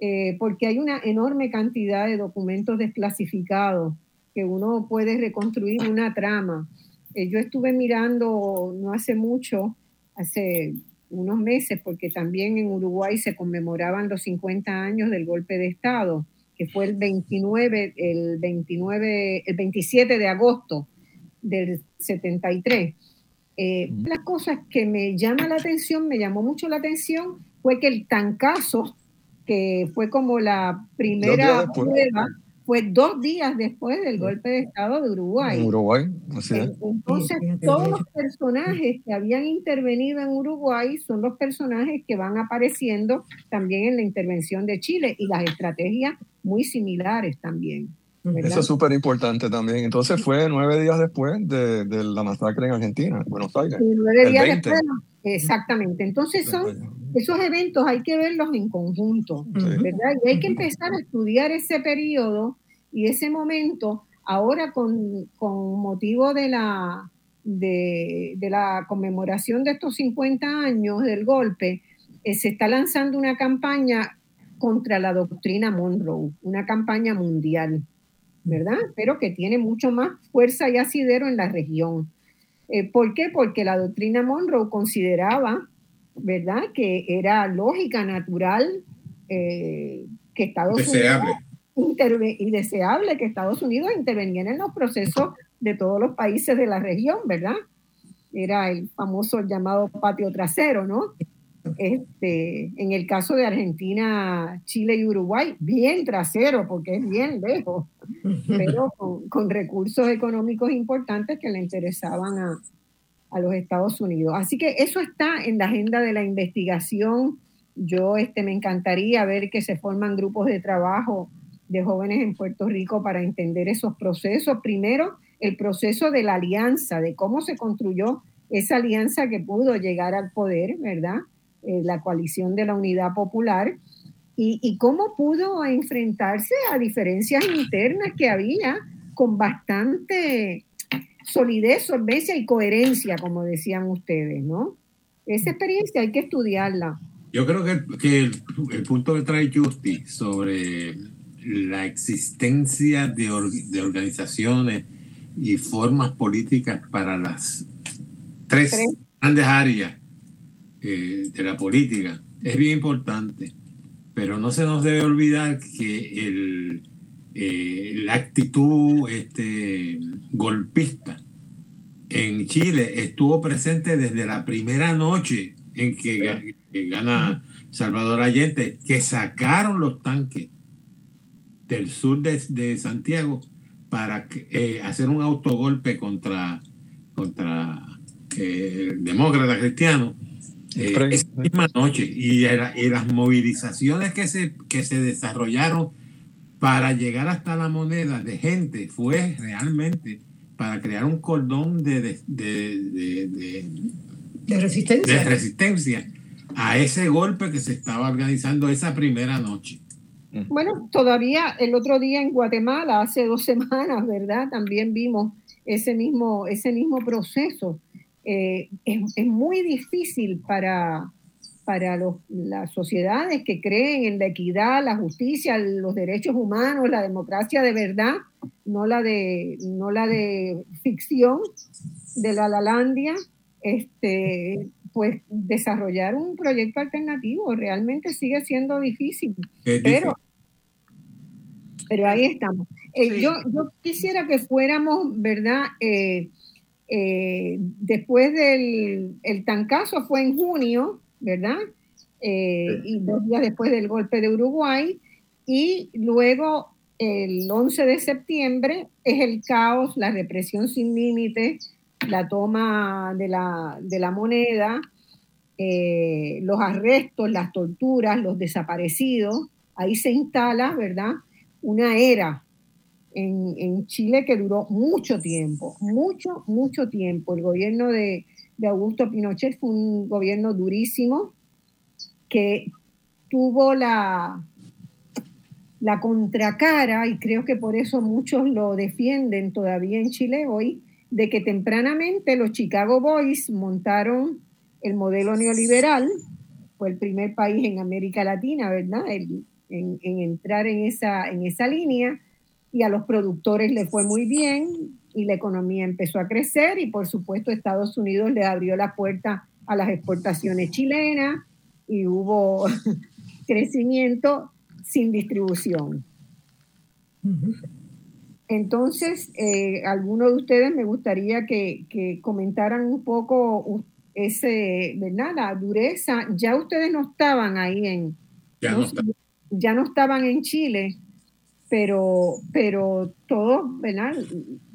eh, porque hay una enorme cantidad de documentos desclasificados que uno puede reconstruir una trama. Eh, yo estuve mirando no hace mucho, hace unos meses, porque también en Uruguay se conmemoraban los 50 años del golpe de Estado, que fue el 29, el 29, el 27 de agosto del 73. Eh, las cosas que me llama la atención, me llamó mucho la atención, fue que el tancazo, que fue como la primera prueba, fue dos días después del golpe de Estado de Uruguay. Uruguay, así es. Entonces, todos los personajes que habían intervenido en Uruguay son los personajes que van apareciendo también en la intervención de Chile y las estrategias muy similares también. Eso es súper importante también. Entonces fue nueve días después de, de, la masacre en Argentina, en Buenos Aires. nueve días después, exactamente. Entonces son esos eventos hay que verlos en conjunto, ¿verdad? Y hay que empezar a estudiar ese periodo y ese momento ahora con, con motivo de la, de, de, la conmemoración de estos 50 años del golpe, eh, se está lanzando una campaña contra la doctrina Monroe, una campaña mundial. ¿verdad? Pero que tiene mucho más fuerza y asidero en la región. Eh, ¿Por qué? Porque la doctrina Monroe consideraba, ¿verdad?, que era lógica, natural, eh, que Estados Unidos y deseable que Estados Unidos interviniera en los procesos de todos los países de la región, ¿verdad? Era el famoso llamado patio trasero, ¿no? Este, en el caso de Argentina, Chile y Uruguay, bien trasero, porque es bien lejos, pero con, recursos económicos importantes que le interesaban a, a, los Estados Unidos. Así que eso está en la agenda de la investigación. Yo este, me encantaría ver que se forman grupos de trabajo de jóvenes en Puerto Rico para entender esos procesos. Primero, el proceso de la alianza, de cómo se construyó esa alianza que pudo llegar al poder, ¿verdad? Eh, la coalición de la unidad popular, y, cómo pudo enfrentarse a diferencias internas que había con bastante solidez, solvencia y coherencia, como decían ustedes, ¿no? Esa experiencia hay que estudiarla. Yo creo que, el, punto que trae Justi sobre la existencia de, de organizaciones y formas políticas para las tres, grandes áreas eh, de la política es bien importante, pero no se nos debe olvidar que el, eh, la actitud este, golpista en Chile estuvo presente desde la primera noche en que, gana Salvador Allende, que sacaron los tanques del sur de, Santiago para eh, hacer un autogolpe contra, contra el demócrata cristiano eh, esa misma noche y, y, las movilizaciones que se, que se desarrollaron para llegar hasta la moneda de gente fue realmente para crear un cordón de, de, de, de resistencia. de resistencia a ese golpe que se estaba organizando esa primera noche. Bueno, todavía el otro día en Guatemala, hace dos [laughs] semanas, ¿verdad? También vimos ese mismo, ese mismo proceso eh, es, muy difícil para, para las sociedades que creen en la equidad, la justicia, los derechos humanos, la democracia de verdad, no la de, no la de ficción de la Lalandia, este, pues desarrollar un proyecto alternativo realmente sigue siendo difícil. Pero, pero ahí estamos. Eh, yo, yo quisiera que fuéramos, ¿verdad? Eh, eh, después del el tancazo fue en junio, ¿verdad? Eh, y dos días después del golpe de Uruguay. Y luego el 11 de septiembre es el caos, la represión sin límites, la toma de la, de la moneda, eh, los arrestos, las torturas, los desaparecidos. Ahí se instala, ¿verdad? Una era en, Chile que duró mucho tiempo, mucho, mucho tiempo. El gobierno de, Augusto Pinochet fue un gobierno durísimo que tuvo la, la contracara, y creo que por eso muchos lo defienden todavía en Chile hoy, de que tempranamente los Chicago Boys montaron el modelo neoliberal, fue el primer país en América Latina, ¿verdad?, en, en, entrar en esa, en esa línea, y a los productores le fue muy bien y la economía empezó a crecer y por supuesto Estados Unidos le abrió la puerta a las exportaciones chilenas y hubo [laughs] crecimiento sin distribución. Entonces, eh, alguno de ustedes me gustaría que, comentaran un poco ese, ¿verdad? La dureza. Ya ustedes no estaban ahí en... ya no estaban en Chile pero, pero todos, ¿verdad?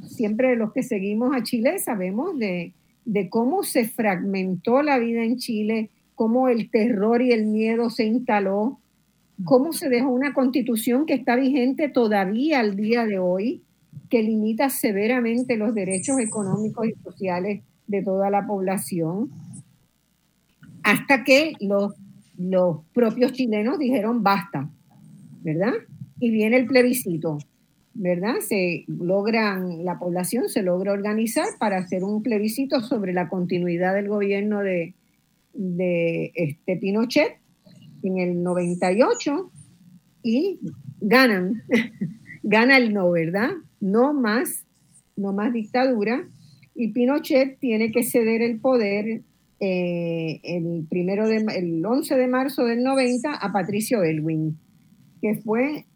Siempre los que seguimos a Chile sabemos de, de cómo se fragmentó la vida en Chile, cómo el terror y el miedo se instaló, cómo se dejó una constitución que está vigente todavía al día de hoy, que limita severamente los derechos económicos y sociales de toda la población, hasta que los, los propios chilenos dijeron basta, ¿verdad? y viene el plebiscito, ¿verdad? Se logran, la población se logra organizar para hacer un plebiscito sobre la continuidad del gobierno de, de este Pinochet en el 98 y ganan, [laughs] gana el no, ¿verdad? No más, no más dictadura y Pinochet tiene que ceder el poder eh, el, primero de, el 11 de marzo del 90 a Patricio Elwin, que fue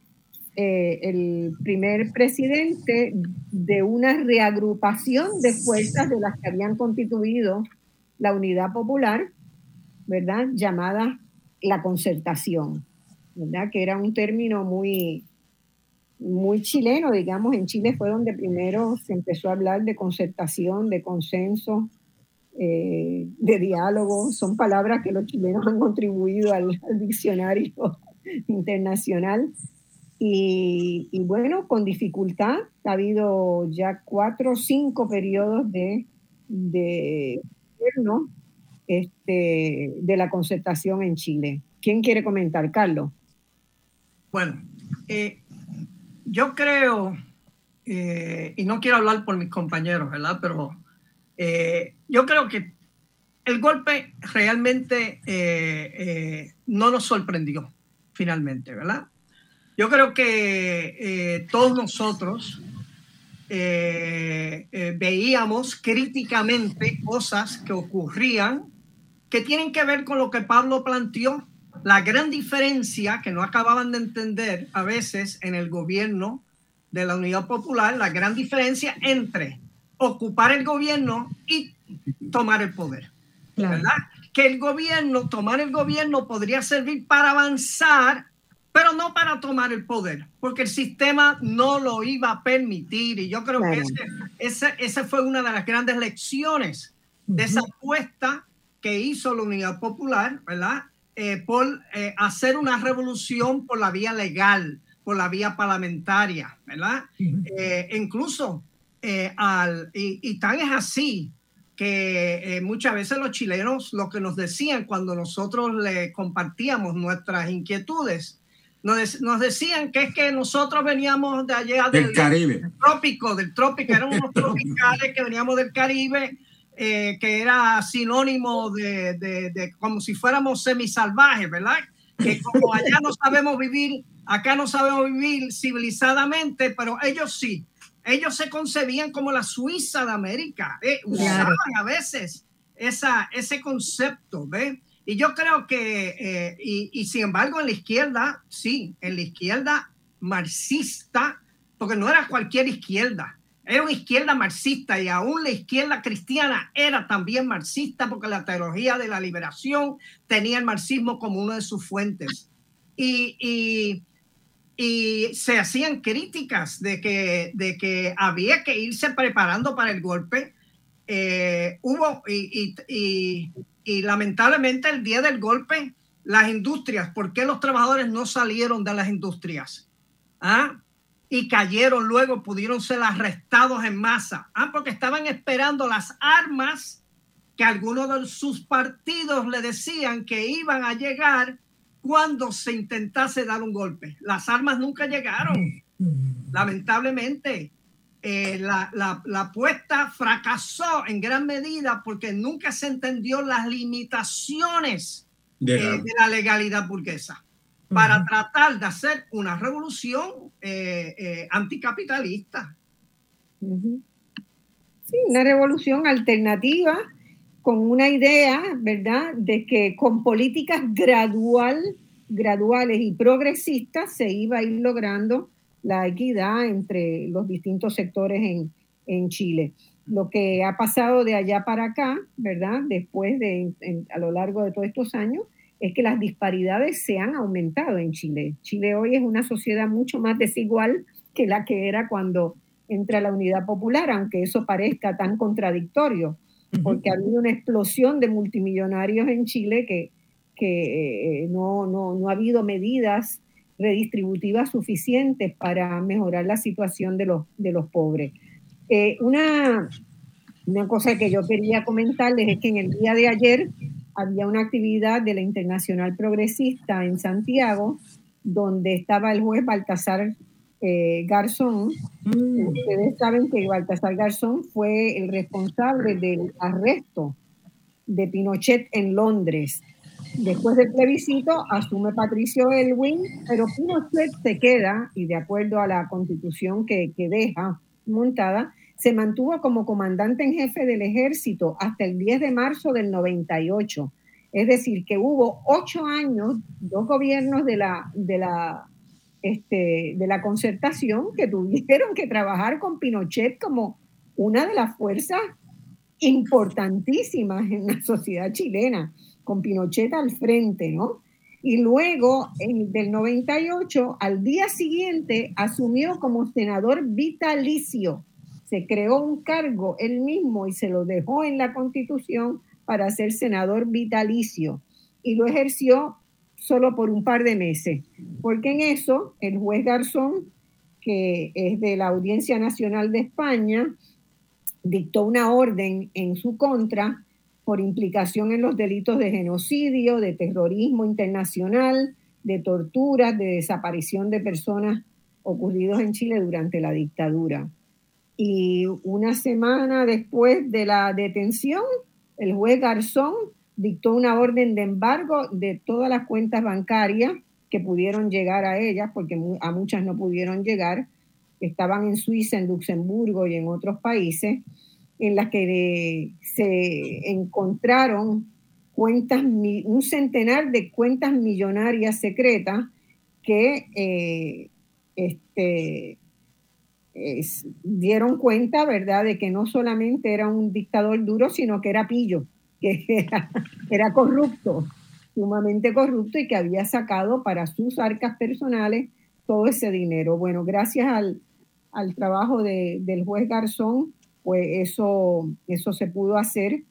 eh, el primer presidente de una reagrupación de fuerzas de las que habían constituido la Unidad Popular, ¿verdad? Llamada la concertación, ¿verdad? Que era un término muy, muy chileno, digamos, en Chile fue donde primero se empezó a hablar de concertación, de consenso, eh, de diálogo, son palabras que los chilenos han contribuido al, diccionario [laughs] internacional. Y, bueno, con dificultad, ha habido ya cuatro o cinco periodos de, de este, de la concertación en Chile. ¿Quién quiere comentar, Carlos? Bueno, eh, yo creo, eh, y no quiero hablar por mis compañeros, ¿verdad? Pero eh, yo creo que el golpe realmente eh, no nos sorprendió finalmente, ¿verdad? Yo creo que todos nosotros veíamos críticamente cosas que ocurrían que tienen que ver con lo que Pablo planteó, la gran diferencia que no acababan de entender a veces en el gobierno de la Unidad Popular, la gran diferencia entre ocupar el gobierno y tomar el poder. ¿Verdad? Que el gobierno, tomar el gobierno podría servir para avanzar, pero no para tomar el poder, porque el sistema no lo iba a permitir. Y yo creo que esa ese, fue una de las grandes lecciones de esa apuesta que hizo la Unidad Popular, ¿verdad? Eh, por eh, hacer una revolución por la vía legal, por la vía parlamentaria, ¿verdad? Eh, incluso al, y, tan es así que muchas veces los chilenos lo que nos decían cuando nosotros le compartíamos nuestras inquietudes, nos, nos, decían que es que nosotros veníamos de allá del, Caribe. trópico, del trópico, éramos unos [laughs] tropicales que veníamos del Caribe eh, que era sinónimo de, de, como si fuéramos semisalvajes, ¿verdad? Que como allá no sabemos vivir, acá no sabemos vivir civilizadamente, pero ellos sí. Ellos se concebían como la Suiza de América. ¿eh? Usaban a veces esa, ese concepto, ¿ves? Y yo creo que, eh, y, y sin embargo, en la izquierda, sí, en la izquierda marxista, porque no era cualquier izquierda, era una izquierda marxista y aún la izquierda cristiana era también marxista porque la teología de la liberación tenía el marxismo como una de sus fuentes. Y, y, se hacían críticas de que, de que había que irse preparando para el golpe. Eh, hubo, y, y lamentablemente el día del golpe, las industrias, ¿por qué los trabajadores no salieron de las industrias? ¿Ah? Y cayeron luego, pudieron ser arrestados en masa. Ah, porque estaban esperando las armas que algunos de sus partidos le decían que iban a llegar cuando se intentase dar un golpe. Las armas nunca llegaron. Lamentablemente, eh, la, la, la, apuesta fracasó en gran medida porque nunca se entendió las limitaciones de eh, la legalidad burguesa para tratar de hacer una revolución eh, eh, anticapitalista. Sí, una revolución alternativa con una idea, ¿verdad?, de que con políticas gradual, graduales y progresistas se iba a ir logrando la equidad entre los distintos sectores en, en Chile. Lo que ha pasado de allá para acá, ¿verdad?, después de, a lo largo de todos estos años, es que las disparidades se han aumentado en Chile. Chile hoy es una sociedad mucho más desigual que la que era cuando entra la unidad popular, aunque eso parezca tan contradictorio, porque ha habido una explosión de multimillonarios en Chile que, que eh, no, no, no, ha habido medidas redistributivas suficientes para mejorar la situación de los, de los pobres. Eh, una, una cosa que yo quería comentarles es que en el día de ayer había una actividad de la Internacional Progresista en Santiago, donde estaba el juez Baltasar eh, Garzón. Mm. Ustedes saben que Baltasar Garzón fue el responsable del arresto de Pinochet en Londres. Después del plebiscito asume Patricio Elwin, pero Pinochet se queda, y de acuerdo a la constitución que, que deja montada, se mantuvo como comandante en jefe del ejército hasta el 10 de marzo del 98. Es decir, que hubo ocho años, dos gobiernos de la, de la este, de la concertación que tuvieron que trabajar con Pinochet como una de las fuerzas importantísimas en la sociedad chilena, con Pinochet al frente, ¿no? Y luego, del 98, al día siguiente, asumió como senador vitalicio. Se creó un cargo él mismo y se lo dejó en la constitución para ser senador vitalicio. Y lo ejerció solo por un par de meses, porque en eso el juez Garzón, que es de la Audiencia Nacional de España, dictó una orden en su contra por implicación en los delitos de genocidio, de terrorismo internacional, de tortura, de desaparición de personas ocurridos en Chile durante la dictadura. Y una semana después de la detención, el juez Garzón dictó una orden de embargo de todas las cuentas bancarias que pudieron llegar a ellas, porque a muchas no pudieron llegar, estaban en Suiza, en Luxemburgo y en otros países, en las que se encontraron cuentas, un centenar de cuentas millonarias secretas que eh, este, dieron cuenta, ¿verdad?, de que no solamente era un dictador duro, sino que era pillo, [laughs] que era, corrupto, sumamente corrupto y que había sacado para sus arcas personales todo ese dinero. Bueno, gracias al, al trabajo de, del juez Garzón, pues eso, eso se pudo hacer.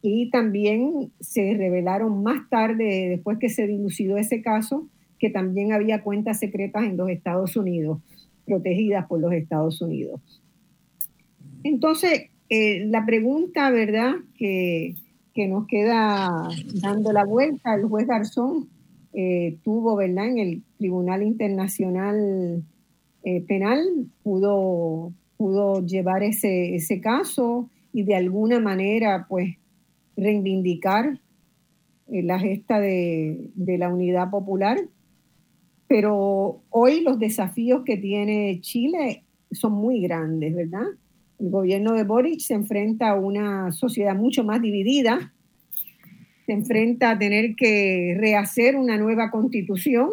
Y también se revelaron más tarde, después que se dilucidó ese caso, que también había cuentas secretas en los Estados Unidos, protegidas por los Estados Unidos. Entonces, eh, la pregunta, ¿verdad?, que, que, nos queda dando la vuelta, el juez Garzón eh, tuvo, ¿verdad?, en el Tribunal Internacional eh, Penal, pudo pudo llevar ese, ese caso y de alguna manera pues reivindicar la gesta de, de, la unidad popular. Pero hoy los desafíos que tiene Chile son muy grandes, ¿verdad? El gobierno de Boric se enfrenta a una sociedad mucho más dividida, se enfrenta a tener que rehacer una nueva constitución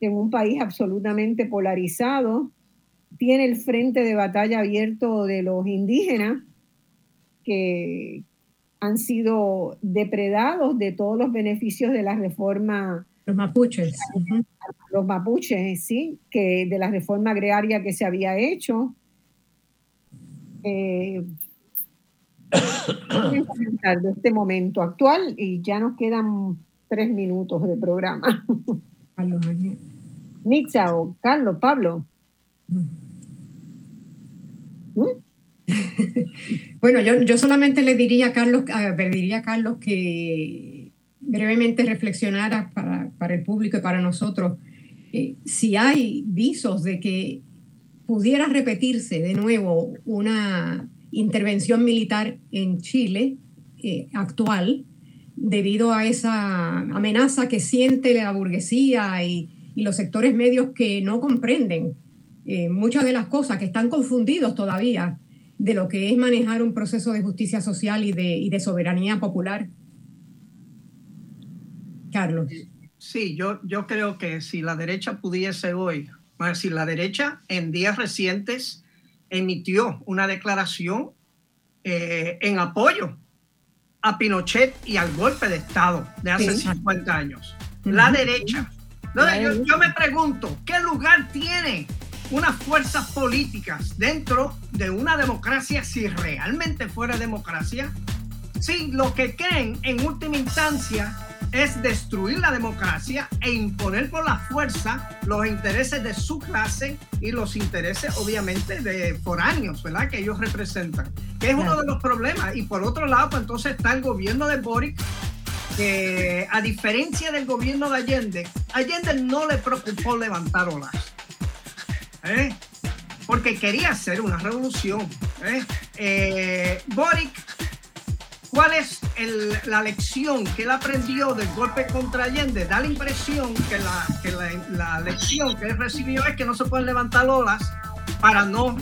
en un país absolutamente polarizado, tiene el frente de batalla abierto de los indígenas que han sido depredados de todos los beneficios de la reforma. Los mapuches. Los mapuches, sí, que de la reforma agraria que se había hecho. Eh, [coughs] de este momento actual y ya nos quedan tres minutos de programa. Nixa o Carlos, Pablo. [laughs] bueno, yo, yo, solamente le diría a Carlos, a Carlos que brevemente reflexionara para, para, el público y para nosotros eh, si hay visos de que pudiera repetirse de nuevo una intervención militar en Chile eh, actual debido a esa amenaza que siente la burguesía y, y los sectores medios que no comprenden eh, muchas de las cosas que están confundidos todavía de lo que es manejar un proceso de justicia social y de, de soberanía popular. Carlos. Sí, yo, yo creo que si la derecha pudiese hoy, bueno, si la derecha en días recientes emitió una declaración eh, en apoyo a Pinochet y al golpe de Estado de hace 50 años. La derecha. yo, yo, me pregunto, ¿qué lugar tiene unas fuerzas políticas dentro de una democracia si realmente fuera democracia, si lo que creen en última instancia es destruir la democracia e imponer por la fuerza los intereses de su clase y los intereses obviamente de foráneos, ¿verdad? Que ellos representan, que es uno de los problemas. Y por otro lado, pues entonces está el gobierno de Boric, que a diferencia del gobierno de Allende, Allende no le preocupó levantar olas ¿eh? porque quería hacer una revolución. ¿eh? Eh, Boric, ¿cuál es la lección que él aprendió del golpe contra Allende? Da la impresión que, la, lección que él recibió es que no se pueden levantar olas para no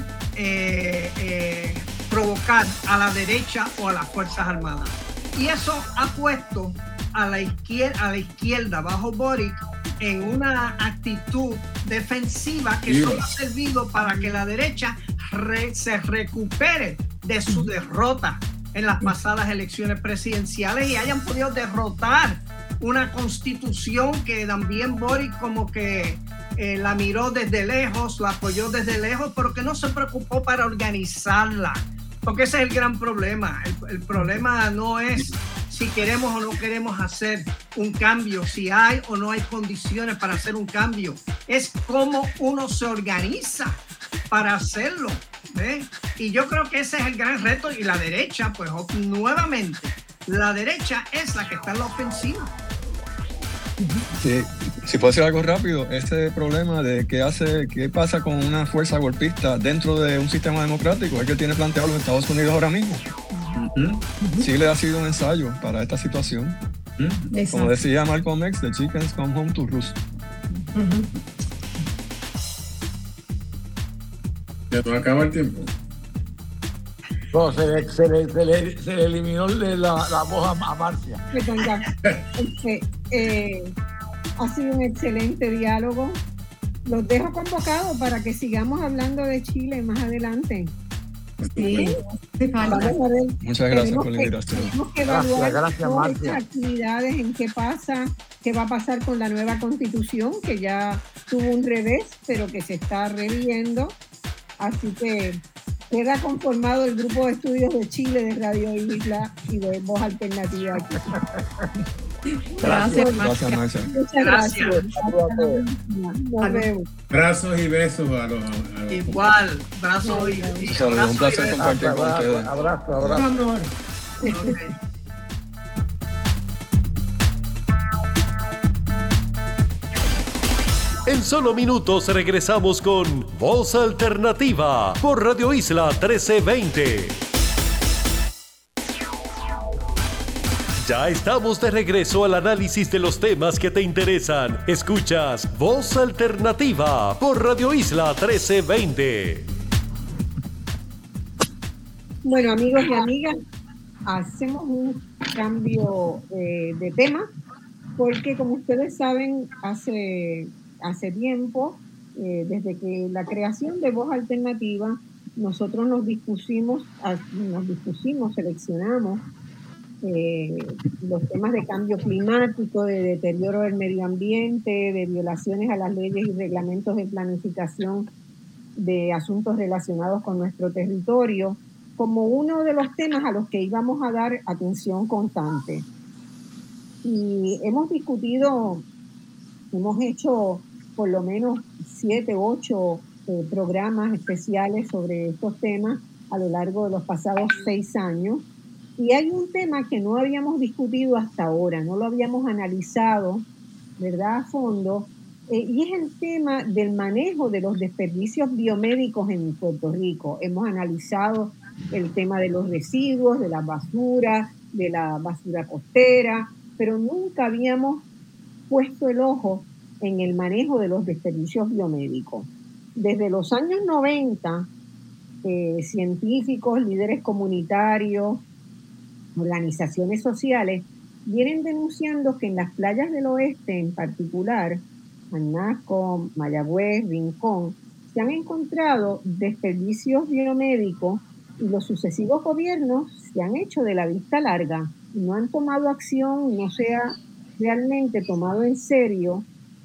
provocar a la derecha o a las Fuerzas Armadas. Y eso ha puesto a la izquierda, a la izquierda bajo Boric en una actitud defensiva que solo ha servido para que la derecha se recupere de su derrota en las pasadas elecciones presidenciales y hayan podido derrotar una constitución que también Boris como que eh, la miró desde lejos, la apoyó desde lejos, pero que no se preocupó para organizarla. Porque ese es el gran problema. El, problema no es si queremos o no queremos hacer un cambio, si hay o no hay condiciones para hacer un cambio. Es cómo uno se organiza para hacerlo. Y yo creo que ese es el gran reto. Y la derecha, pues nuevamente, la derecha es la que está en la ofensiva. Sí, si puedo decir algo rápido, este problema de qué hace, qué pasa con una fuerza golpista dentro de un sistema democrático es que tiene planteado los Estados Unidos ahora mismo. Chile ha sido un ensayo para esta situación. Como decía Malcolm X, the chickens come home to roost. Ya no acaba el tiempo. No, se le, se le, se le, se le eliminó la, la, voz a, Marcia. Este, eh, ha sido un excelente diálogo. Los dejo convocados para que sigamos hablando de Chile más adelante. Sí, Muchas gracias por la invitación. Tenemos que evaluar gracias, gracias, actividades, en qué pasa, qué va a pasar con la nueva constitución, que ya tuvo un revés, pero que se está reviendo. Así que queda conformado el grupo de estudios de Chile de Radio Isla y de Voz Alternativa. Gracias, gracias, gracias Muchas gracias. Brazos y besos a los. Igual, brazos y besos. Un placer compartir con ustedes. Abrazo, abrazo. En solo minutos regresamos con Voz Alternativa por Radio Isla 1320. Ya estamos de regreso al análisis de los temas que te interesan. Escuchas Voz Alternativa por Radio Isla 1320. Bueno, amigos y amigas, hacemos un cambio eh, de tema porque como ustedes saben, hace hace tiempo, eh, desde que la creación de voz alternativa, nosotros nos dispusimos, nos dispusimos, seleccionamos eh, los temas de cambio climático, de deterioro del medio ambiente, de violaciones a las leyes y reglamentos de planificación de asuntos relacionados con nuestro territorio, como uno de los temas a los que íbamos a dar atención constante. Y hemos discutido, hemos hecho por lo menos siete, ocho eh, programas especiales sobre estos temas a lo largo de los pasados seis años. Y hay un tema que no habíamos discutido hasta ahora, no lo habíamos analizado, ¿verdad?, a fondo, eh, y es el tema del manejo de los desperdicios biomédicos en Puerto Rico. Hemos analizado el tema de los residuos, de la basura, de la basura costera, pero nunca habíamos puesto el ojo en el manejo de los desperdicios biomédicos. Desde los años 90, eh, científicos, líderes comunitarios, organizaciones sociales vienen denunciando que en las playas del oeste en particular, Anasco, Mayagüez, Rincón, se han encontrado desperdicios biomédicos y los sucesivos gobiernos se han hecho de la vista larga no han tomado acción, no se ha realmente tomado en serio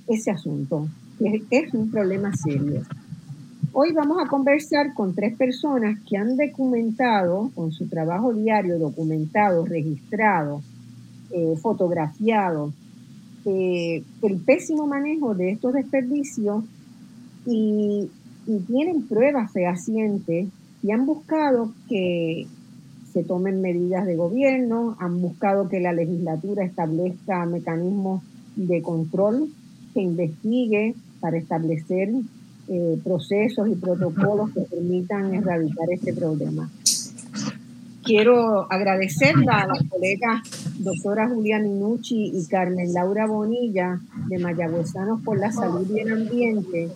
ese asunto, que es un problema serio. Hoy vamos a conversar con tres personas que han documentado, con su trabajo diario, documentado, registrado, eh, fotografiado, eh, el pésimo manejo de estos desperdicios y, y tienen pruebas fehacientes y han buscado que se tomen medidas de gobierno, han buscado que la legislatura establezca mecanismos de control que investigue para establecer eh, procesos y protocolos que permitan erradicar este problema. Quiero agradecerle a las colegas doctora Julia Minucci y Carmen Laura Bonilla de Mayagüezanos por la Salud y el Ambiente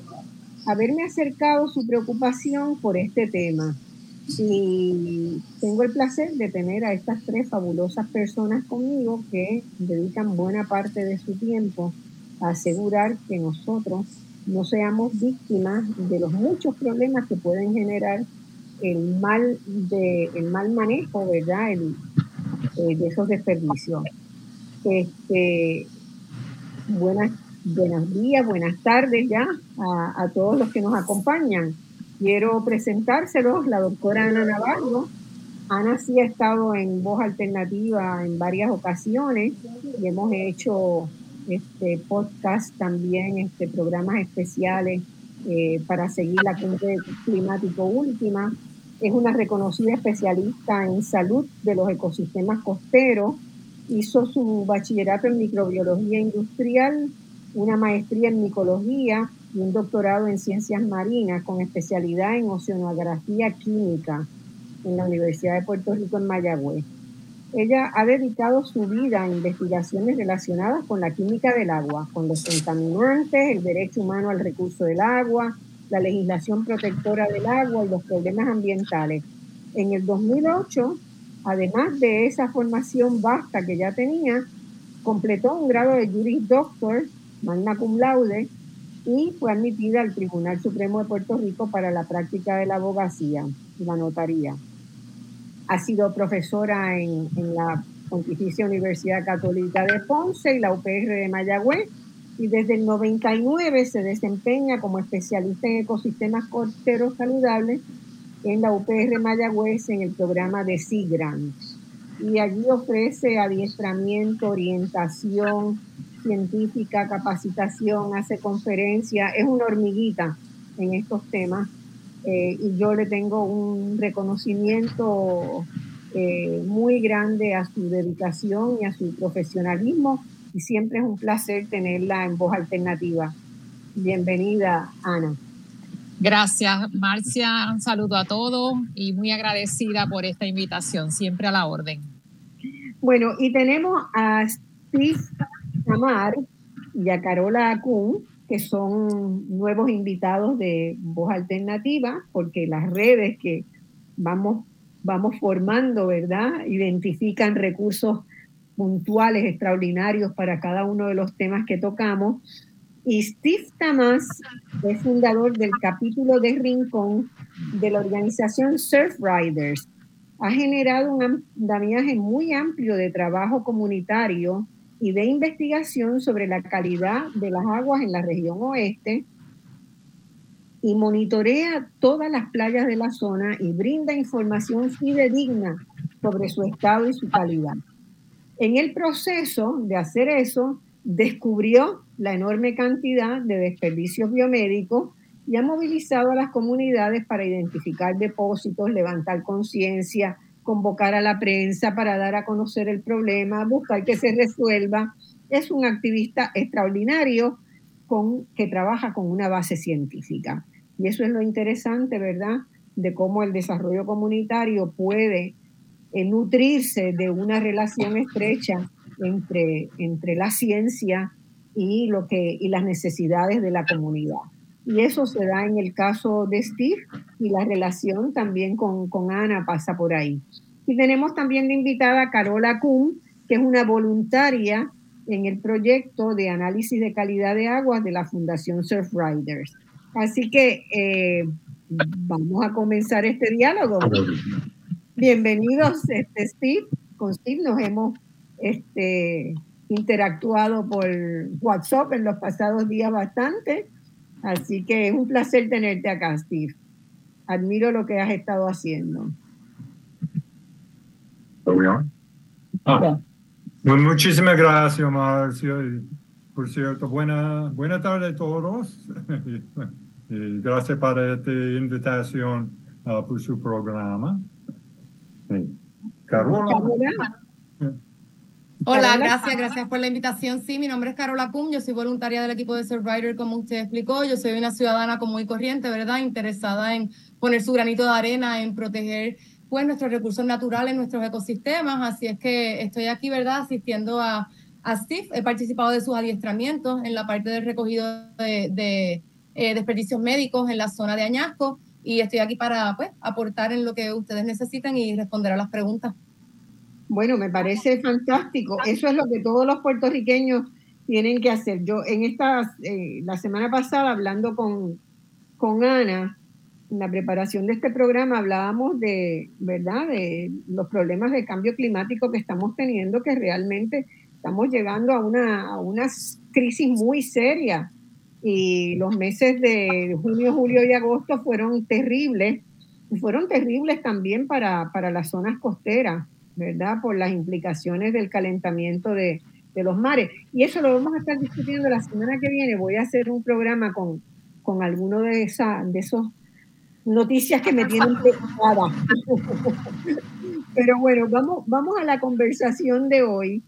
haberme acercado su preocupación por este tema. Y tengo el placer de tener a estas tres fabulosas personas conmigo que dedican buena parte de su tiempo asegurar que nosotros no seamos víctimas de los muchos problemas que pueden generar el mal, de, el mal manejo, ¿verdad? El, eh, de esos desperdicios. Este, buenas, buenos días, buenas tardes ya a, a, todos los que nos acompañan. Quiero presentárselos, la doctora Ana Navarro. Ana sí ha estado en voz alternativa en varias ocasiones y hemos hecho este podcast también, este, programas especiales eh, para seguir la cumbre climático última. Es una reconocida especialista en salud de los ecosistemas costeros. Hizo su bachillerato en microbiología industrial, una maestría en micología y un doctorado en ciencias marinas con especialidad en oceanografía química en la Universidad de Puerto Rico en Mayagüez. Ella ha dedicado su vida a investigaciones relacionadas con la química del agua, con los contaminantes, el derecho humano al recurso del agua, la legislación protectora del agua y los problemas ambientales. En el 2008, además de esa formación vasta que ya tenía, completó un grado de Juris Doctor, magna cum laude, y fue admitida al Tribunal Supremo de Puerto Rico para la práctica de la abogacía y la notaría. Ha sido profesora en, en la Pontificia Universidad Católica de Ponce y la UPR de Mayagüez y desde el 99 se desempeña como especialista en ecosistemas costeros saludables en la UPR Mayagüez en el programa de SIGRAN. Y allí ofrece adiestramiento, orientación científica, capacitación, hace conferencias, es una hormiguita en estos temas eh, y yo le tengo un reconocimiento eh, muy grande a su dedicación y a su profesionalismo y siempre es un placer tenerla en voz alternativa. Bienvenida, Ana. Gracias, Marcia. Un saludo a todos y muy agradecida por esta invitación, siempre a la orden. Bueno, y tenemos a Steve Amar y a Carola Kuhn, que son nuevos invitados de Voz Alternativa, porque las redes que vamos, vamos formando, ¿verdad? Identifican recursos puntuales, extraordinarios para cada uno de los temas que tocamos. Y Steve Tamas es fundador del capítulo de Rincón de la organización Surf Riders. Ha generado un andamiaje muy amplio de trabajo comunitario y de investigación sobre la calidad de las aguas en la región oeste y monitorea todas las playas de la zona y brinda información fidedigna sobre su estado y su calidad. En el proceso de hacer eso, descubrió la enorme cantidad de desperdicios biomédicos y ha movilizado a las comunidades para identificar depósitos, levantar conciencia, convocar a la prensa para dar a conocer el problema, buscar que se resuelva. Es un activista extraordinario con, que trabaja con una base científica. Y eso es lo interesante, ¿verdad? De cómo el desarrollo comunitario puede eh, nutrirse de una relación estrecha entre, entre la ciencia y, lo que, y las necesidades de la comunidad. Y eso se da en el caso de Steve y la relación también con, con Ana pasa por ahí. Y tenemos también de invitada Carola Kuhn, que es una voluntaria en el proyecto de análisis de calidad de agua de la Fundación Surf Riders. Así que eh, vamos a comenzar este diálogo. Bienvenidos, este, Steve. Con Steve nos hemos este, interactuado por WhatsApp en los pasados días bastante. Así que es un placer tenerte acá, Steve. Admiro lo que has estado haciendo. Ah, muchísimas gracias, Marcio. Por cierto, buena, buena tarde a todos. [laughs] y gracias por esta invitación uh, por su programa. Carola. Hola, gracias, gracias por la invitación. Sí, mi nombre es Carola Pum, yo soy voluntaria del equipo de Survivor, como usted explicó. Yo soy una ciudadana común y corriente, ¿verdad? Interesada en poner su granito de arena, en proteger pues, nuestros recursos naturales, nuestros ecosistemas. Así es que estoy aquí, ¿verdad? Asistiendo a, a Steve. He participado de sus adiestramientos en la parte del recogido de, de eh, desperdicios médicos en la zona de Añasco y estoy aquí para pues, aportar en lo que ustedes necesitan y responder a las preguntas. Bueno, me parece fantástico. Eso es lo que todos los puertorriqueños tienen que hacer. Yo en esta, eh, la semana pasada, hablando con, con Ana, en la preparación de este programa hablábamos de, ¿verdad?, de los problemas de cambio climático que estamos teniendo, que realmente estamos llegando a una, a una crisis muy seria. Y los meses de junio, julio y agosto fueron terribles. Y fueron terribles también para, para las zonas costeras, ¿verdad? Por las implicaciones del calentamiento de, de los mares. Y eso lo vamos a estar discutiendo la semana que viene. Voy a hacer un programa con, con alguno de, esa, de esos noticias que me tienen preocupada. [laughs] Pero bueno, vamos, vamos a la conversación de hoy,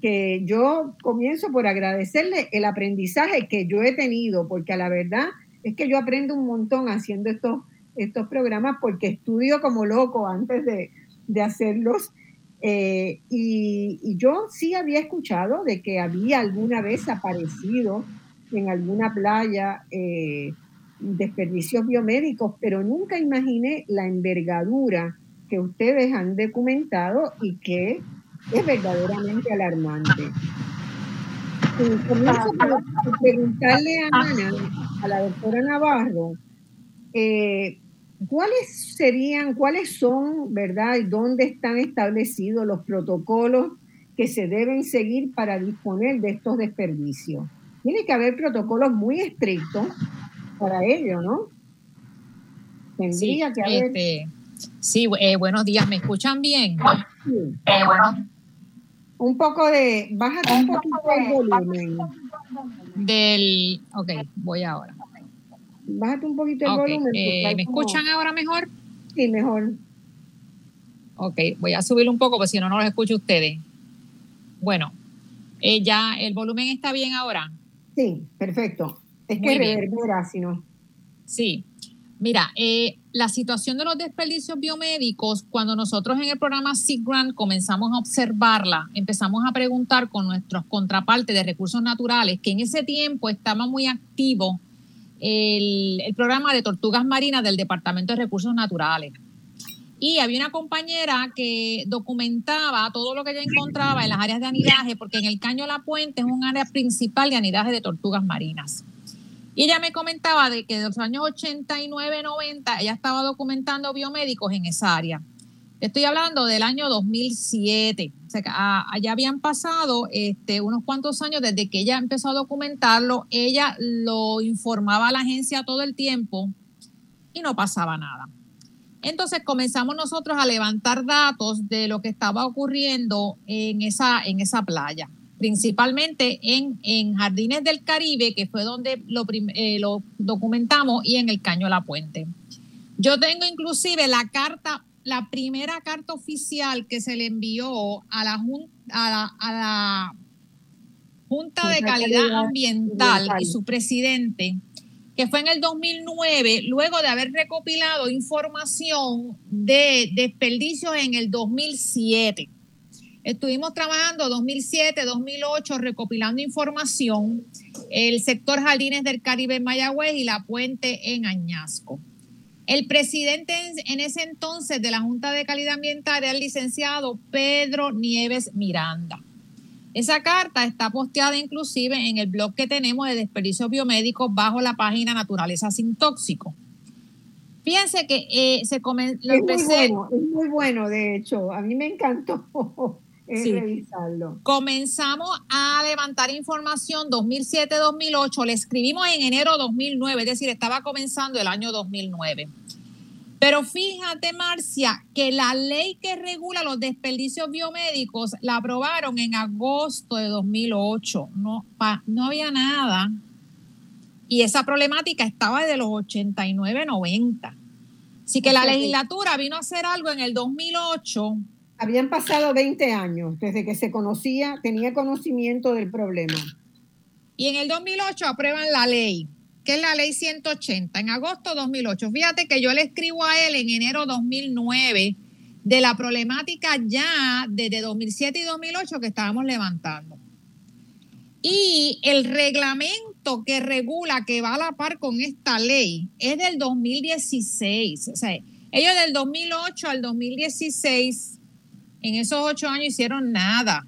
que yo comienzo por agradecerle el aprendizaje que yo he tenido, porque a la verdad es que yo aprendo un montón haciendo estos, estos programas, porque estudio como loco antes de, de hacerlos eh, y, yo sí había escuchado de que había alguna vez aparecido en alguna playa eh, desperdicios biomédicos, pero nunca imaginé la envergadura que ustedes han documentado y que es verdaderamente alarmante. Y comienzo por preguntarle a Ana, a la doctora Navarro, eh, ¿Cuáles serían, cuáles son, verdad, y dónde están establecidos los protocolos que se deben seguir para disponer de estos desperdicios? Tiene que haber protocolos muy estrictos para ello, ¿no? Tendría sí, que haber. Este, sí, eh, buenos días, ¿me escuchan bien? Sí. Eh, bueno. Un poco de. Bájate un poquito el volumen. Del. Ok, voy ahora. Bájate un poquito el volumen. Eh, ¿Me escuchan ahora mejor? Sí, mejor. Ok, voy a subirlo un poco, porque si no, no los escucho ustedes. Bueno, eh, ya el volumen está bien ahora. Sí, perfecto. Es que reverbera, si no. Sí. Mira, eh, la situación de los desperdicios biomédicos, cuando nosotros en el programa SIGRANT comenzamos a observarla, empezamos a preguntar con nuestros contrapartes de recursos naturales, que en ese tiempo estaba muy activo el, programa de tortugas marinas del Departamento de Recursos Naturales. Y había una compañera que documentaba todo lo que ella encontraba en las áreas de anidaje, porque en el Caño La Puente es un área principal de anidaje de tortugas marinas. Y ella me comentaba de que de los años 89, 90, ella estaba documentando biomédicos en esa área. Estoy hablando del año 2007. O sea, allá habían pasado este, unos cuantos años desde que ella empezó a documentarlo. Ella lo informaba a la agencia todo el tiempo y no pasaba nada. Entonces comenzamos nosotros a levantar datos de lo que estaba ocurriendo en esa, en esa playa, principalmente en, en Jardines del Caribe, que fue donde lo, eh, lo documentamos, y en el Caño La Puente. Yo tengo inclusive la carta la primera carta oficial que se le envió a la, a la, Junta de Calidad Ambiental y su presidente, que fue en el 2009, luego de haber recopilado información de desperdicios en el 2007. Estuvimos trabajando 2007, 2008, recopilando información, el sector Jardines del Caribe en Mayagüez y la puente en Añasco. El presidente en ese entonces de la Junta de Calidad Ambiental era el licenciado Pedro Nieves Miranda. Esa carta está posteada inclusive en el blog que tenemos de desperdicios biomédicos bajo la página Naturaleza sin Tóxico. Fíjense que eh, se comenzó... Es, muy bueno, es muy bueno, de hecho. A mí me encantó. [laughs] revisarlo. Comenzamos a levantar información 2007-2008, le escribimos en enero 2009, es decir, estaba comenzando el año 2009. Pero fíjate, Marcia, que la ley que regula los desperdicios biomédicos la aprobaron en agosto de 2008. No, no había nada. Y esa problemática estaba desde los 89-90. Así que la legislatura vino a hacer algo en el 2008 habían pasado 20 años desde que se conocía, tenía conocimiento del problema. Y en el 2008 aprueban la ley, que es la ley 180, en agosto de 2008. Fíjate que yo le escribo a él en enero 2009 de la problemática ya desde 2007 y 2008 que estábamos levantando. Y el reglamento que regula, que va a la par con esta ley, es del 2016. O sea, ellos del 2008 al 2016 en esos ocho años hicieron nada.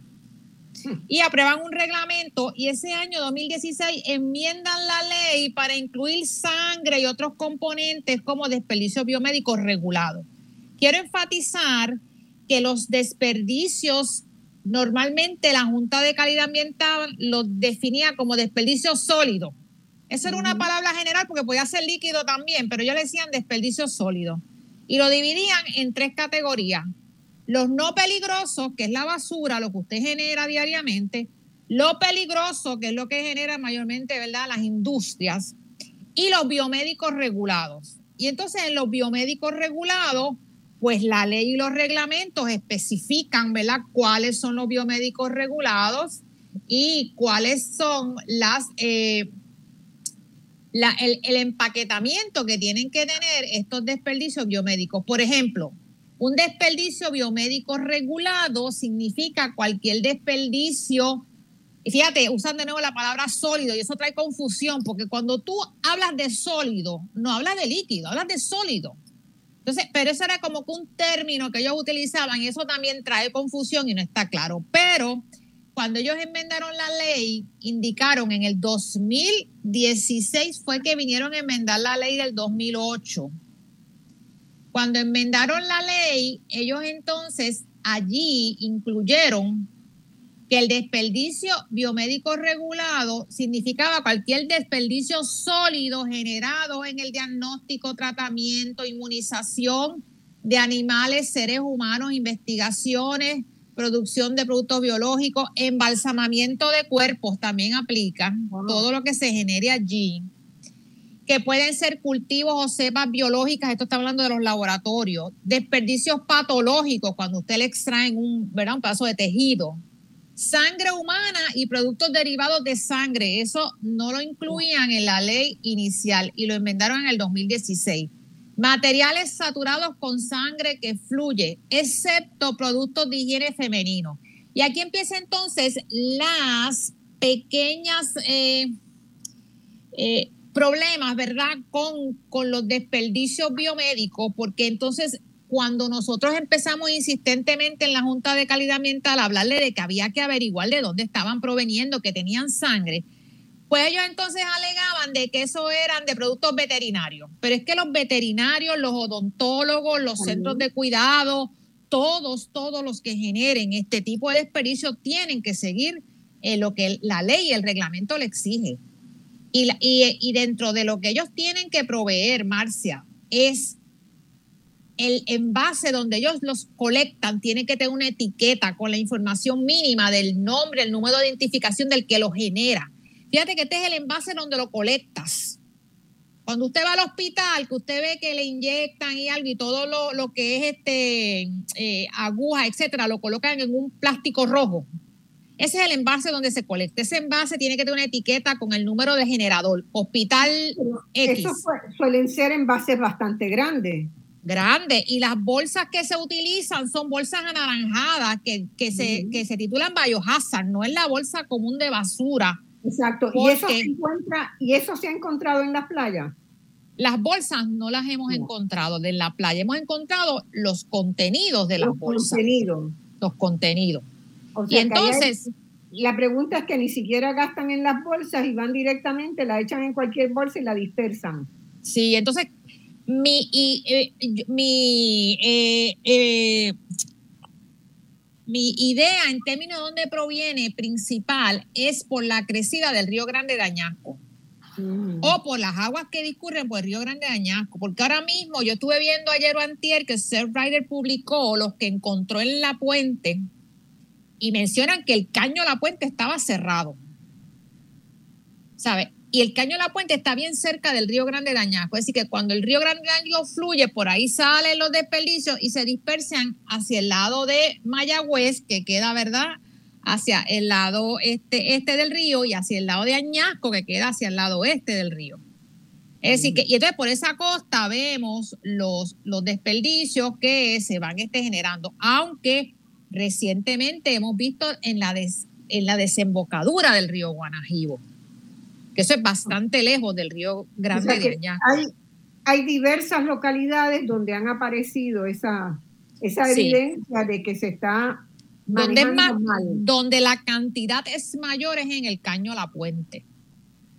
y aprueban un reglamento y ese año 2016 enmiendan la ley para incluir sangre y otros componentes como desperdicios biomédicos regulados. Quiero enfatizar que los desperdicios normalmente la Junta de Calidad Ambiental los definía como desperdicio sólido. Eso era una palabra general porque podía ser líquido también, pero ellos le decían desperdicio sólido. Y lo dividían en tres categorías. Los no peligrosos, que es la basura, lo que usted genera diariamente. Lo peligroso, que es lo que genera mayormente, ¿verdad? Las industrias. Y los biomédicos regulados. Y entonces en los biomédicos regulados, pues la ley y los reglamentos especifican, ¿verdad?, cuáles son los biomédicos regulados y cuáles son las, eh, el, el, empaquetamiento que tienen que tener estos desperdicios biomédicos. Por ejemplo, un desperdicio biomédico regulado significa cualquier desperdicio. Y fíjate, usan de nuevo la palabra sólido y eso trae confusión porque cuando tú hablas de sólido, no hablas de líquido, hablas de sólido. Entonces, pero eso era como que un término que ellos utilizaban y eso también trae confusión y no está claro. Pero cuando ellos enmendaron la ley, indicaron en el 2016 fue que vinieron a enmendar la ley del 2008. Cuando enmendaron la ley, ellos entonces allí incluyeron que el desperdicio biomédico regulado significaba cualquier desperdicio sólido generado en el diagnóstico, tratamiento, inmunización de animales, seres humanos, investigaciones, producción de productos biológicos, embalsamamiento de cuerpos también aplica, todo lo que se genere allí, que pueden ser cultivos o cepas biológicas, esto está hablando de los laboratorios, desperdicios patológicos, cuando usted le extrae un, ¿verdad? un pedazo de tejido, sangre humana y productos derivados de sangre. Eso no lo incluían en la ley inicial y lo enmendaron en el 2016. Materiales saturados con sangre que fluye, excepto productos de higiene femenino. Y aquí empieza entonces las pequeñas eh, eh, problemas, ¿verdad? Con, con los desperdicios biomédicos, porque entonces cuando nosotros empezamos insistentemente en la Junta de Calidad Ambiental a hablarle de que había que averiguar de dónde estaban proveniendo, que tenían sangre, pues ellos entonces alegaban de que eso eran de productos veterinarios. Pero es que los veterinarios, los odontólogos, los centros de cuidado, todos, todos los que generen este tipo de desperdicios tienen que seguir eh, lo que la ley y el reglamento le exige. Y, dentro de lo que ellos tienen que proveer, Marcia, es el envase donde ellos los colectan tiene que tener una etiqueta con la información mínima del nombre, el número de identificación del que lo genera. Fíjate que este es el envase donde lo colectas. Cuando usted va al hospital, que usted ve que le inyectan y algo y todo lo, que es este eh, aguja, etcétera, lo colocan en un plástico rojo. Ese es el envase donde se colecta. Ese envase tiene que tener una etiqueta con el número de generador. Hospital X. Eso suelen ser envases bastante grandes grande y las bolsas que se utilizan son bolsas anaranjadas que, que se, que se titulan biohazard, no es la bolsa común de basura. Exacto, ¿Y eso, se encuentra, ¿y eso se ha encontrado en las playas? Las bolsas no las hemos encontrado de la playa, hemos encontrado los contenidos de las los bolsas. Contenidos. Los contenidos. Y entonces... la pregunta es que ni siquiera gastan en las bolsas y van directamente, la echan en cualquier bolsa y la dispersan. Sí, entonces mi, y, eh, mi, eh, eh, mi idea en términos de dónde proviene principal es por la crecida del río Grande de Añasco. Mm. O por las aguas que discurren por el río Grande de Añasco. Porque ahora mismo yo estuve viendo ayer o antier que Rider publicó los que encontró en la puente y mencionan que el caño de la puente estaba cerrado. ¿Sabe? y el caño de la puente está bien cerca del río Grande de Añasco. Es decir, que cuando el río Grande de Añasco fluye, por ahí salen los desperdicios y se dispersan hacia el lado de Mayagüez, que queda, ¿verdad? Hacia el lado este, este del río y hacia el lado de Añasco, que queda hacia el lado oeste del río. Es decir, que, y entonces por esa costa vemos los, los desperdicios que se van este, generando, aunque recientemente hemos visto en la, en la desembocadura del río Guanajibo que eso es bastante lejos del río Grande de Hay, hay diversas localidades donde han aparecido esa, esa evidencia de que se está Donde, donde la cantidad es mayor es en el Caño La Puente,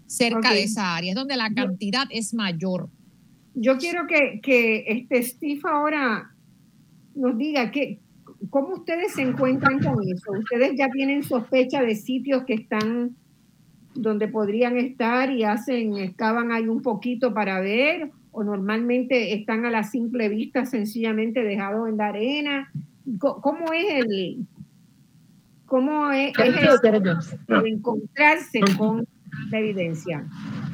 cerca de esa área, es donde la cantidad es mayor. Yo quiero que, que este Steve ahora nos diga que, cómo ustedes se encuentran con eso. Ustedes ya tienen sospecha de sitios que están donde podrían estar y hacen, excavan ahí un poquito para ver, o normalmente están a la simple vista sencillamente dejados en la arena. ¿Cómo es el, cómo es, encontrarse con la evidencia?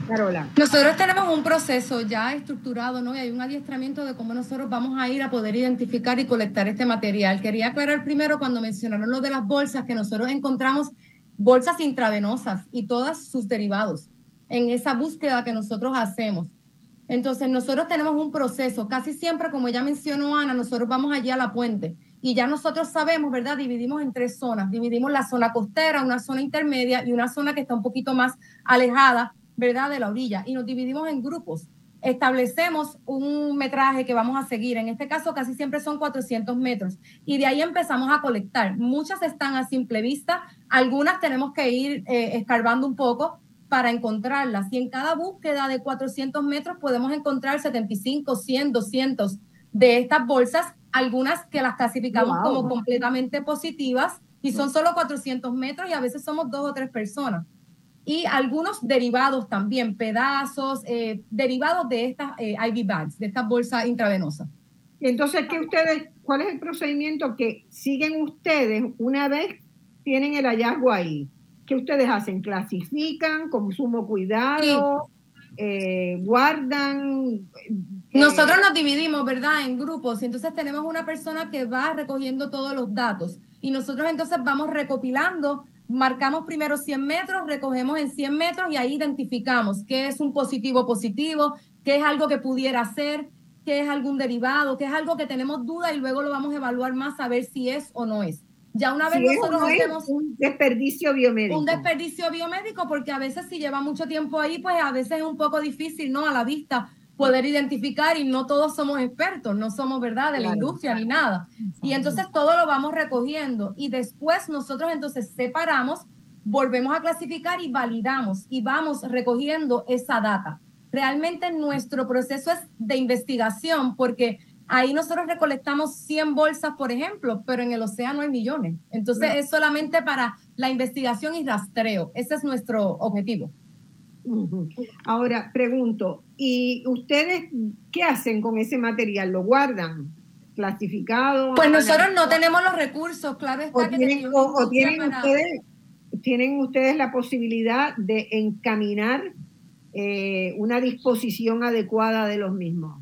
Carola. Nosotros tenemos un proceso ya estructurado, ¿no? Y hay un adiestramiento de cómo nosotros vamos a ir a poder identificar y colectar este material. Quería aclarar primero cuando mencionaron lo de las bolsas, que nosotros encontramos bolsas intravenosas y todos sus derivados en esa búsqueda que nosotros hacemos. Entonces, nosotros tenemos un proceso, casi siempre, como ya mencionó Ana, nosotros vamos allí a la puente y ya nosotros sabemos, ¿verdad? Dividimos en tres zonas. Dividimos la zona costera, una zona intermedia y una zona que está un poquito más alejada, ¿verdad? De la orilla. Y nos dividimos en grupos. Establecemos un metraje que vamos a seguir. En este caso, casi siempre son 400 metros. Y de ahí empezamos a colectar. Muchas están a simple vista. Algunas tenemos que ir eh, escarbando un poco para encontrarlas. Y en cada búsqueda de 400 metros podemos encontrar 75, 100, 200 de estas bolsas algunas que las clasificamos como completamente positivas y son solo 400 metros y a veces somos dos o tres personas. Y algunos derivados también, pedazos, eh, derivados de estas eh, IV bags, de estas bolsas intravenosas. Entonces, ¿qué ustedes, ¿cuál es el procedimiento que siguen ustedes una vez tienen el hallazgo ahí? ¿Qué ustedes hacen? ¿Clasifican con sumo cuidado? Eh, ¿Guardan? Nosotros nos dividimos, ¿verdad?, en grupos. Y entonces tenemos una persona que va recogiendo todos los datos. Y nosotros entonces vamos recopilando, marcamos primero 100 metros, recogemos en 100 metros y ahí identificamos qué es un positivo positivo, qué es algo que pudiera ser, qué es algún derivado, qué es algo que tenemos duda y luego lo vamos a evaluar más a ver si es o no es. Ya una vez nosotros hacemos un desperdicio biomédico. Un desperdicio biomédico porque a veces si lleva mucho tiempo ahí, pues a veces es un poco difícil, ¿no? A la vista poder identificar y no todos somos expertos, no somos, ¿verdad?, de la industria ni nada. Y entonces todo lo vamos recogiendo y después nosotros entonces separamos, volvemos a clasificar y validamos y vamos recogiendo esa data. Realmente nuestro proceso es de investigación porque ahí nosotros recolectamos 100 bolsas, por ejemplo, pero en el océano hay millones. Entonces es solamente para la investigación y rastreo. Ese es nuestro objetivo. Ahora, pregunto, ¿y ustedes qué hacen con ese material? ¿Lo guardan? ¿Clasificado? Pues nosotros no tenemos los recursos, claro está o tienen, ustedes, tienen ustedes la posibilidad de encaminar eh, una disposición adecuada de los mismos.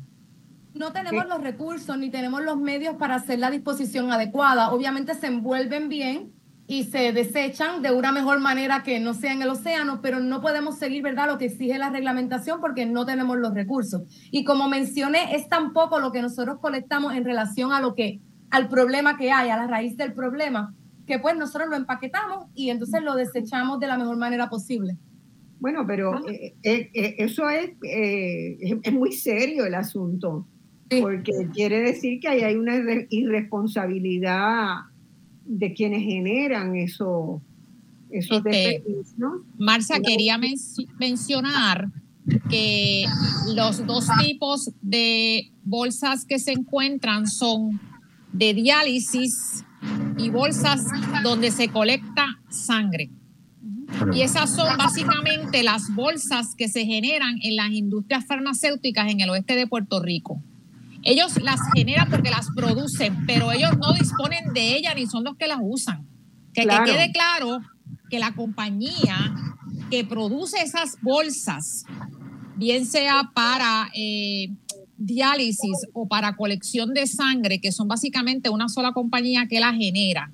No tenemos los recursos ni tenemos los medios para hacer la disposición adecuada. Obviamente se envuelven bien, y se desechan de una mejor manera que no sea en el océano, pero no podemos seguir, ¿verdad?, lo que exige la reglamentación porque no tenemos los recursos. Y como mencioné, es tan poco lo que nosotros colectamos en relación a lo que, al problema que hay, a la raíz del problema, que pues nosotros lo empaquetamos y entonces lo desechamos de la mejor manera posible. Bueno, pero eh, eh, eh, eso es, es muy serio el asunto, porque quiere decir que ahí hay una irresponsabilidad de quienes generan eso, esos este, Marcia, quería mencionar que los dos tipos de bolsas que se encuentran son de diálisis y bolsas donde se colecta sangre. Y esas son básicamente las bolsas que se generan en las industrias farmacéuticas en el oeste de Puerto Rico. Ellos las generan porque las producen, pero ellos no disponen de ellas ni son los que las usan. Que, quede claro que la compañía que produce esas bolsas, bien sea para eh, diálisis o para colección de sangre, que son básicamente una sola compañía que las genera,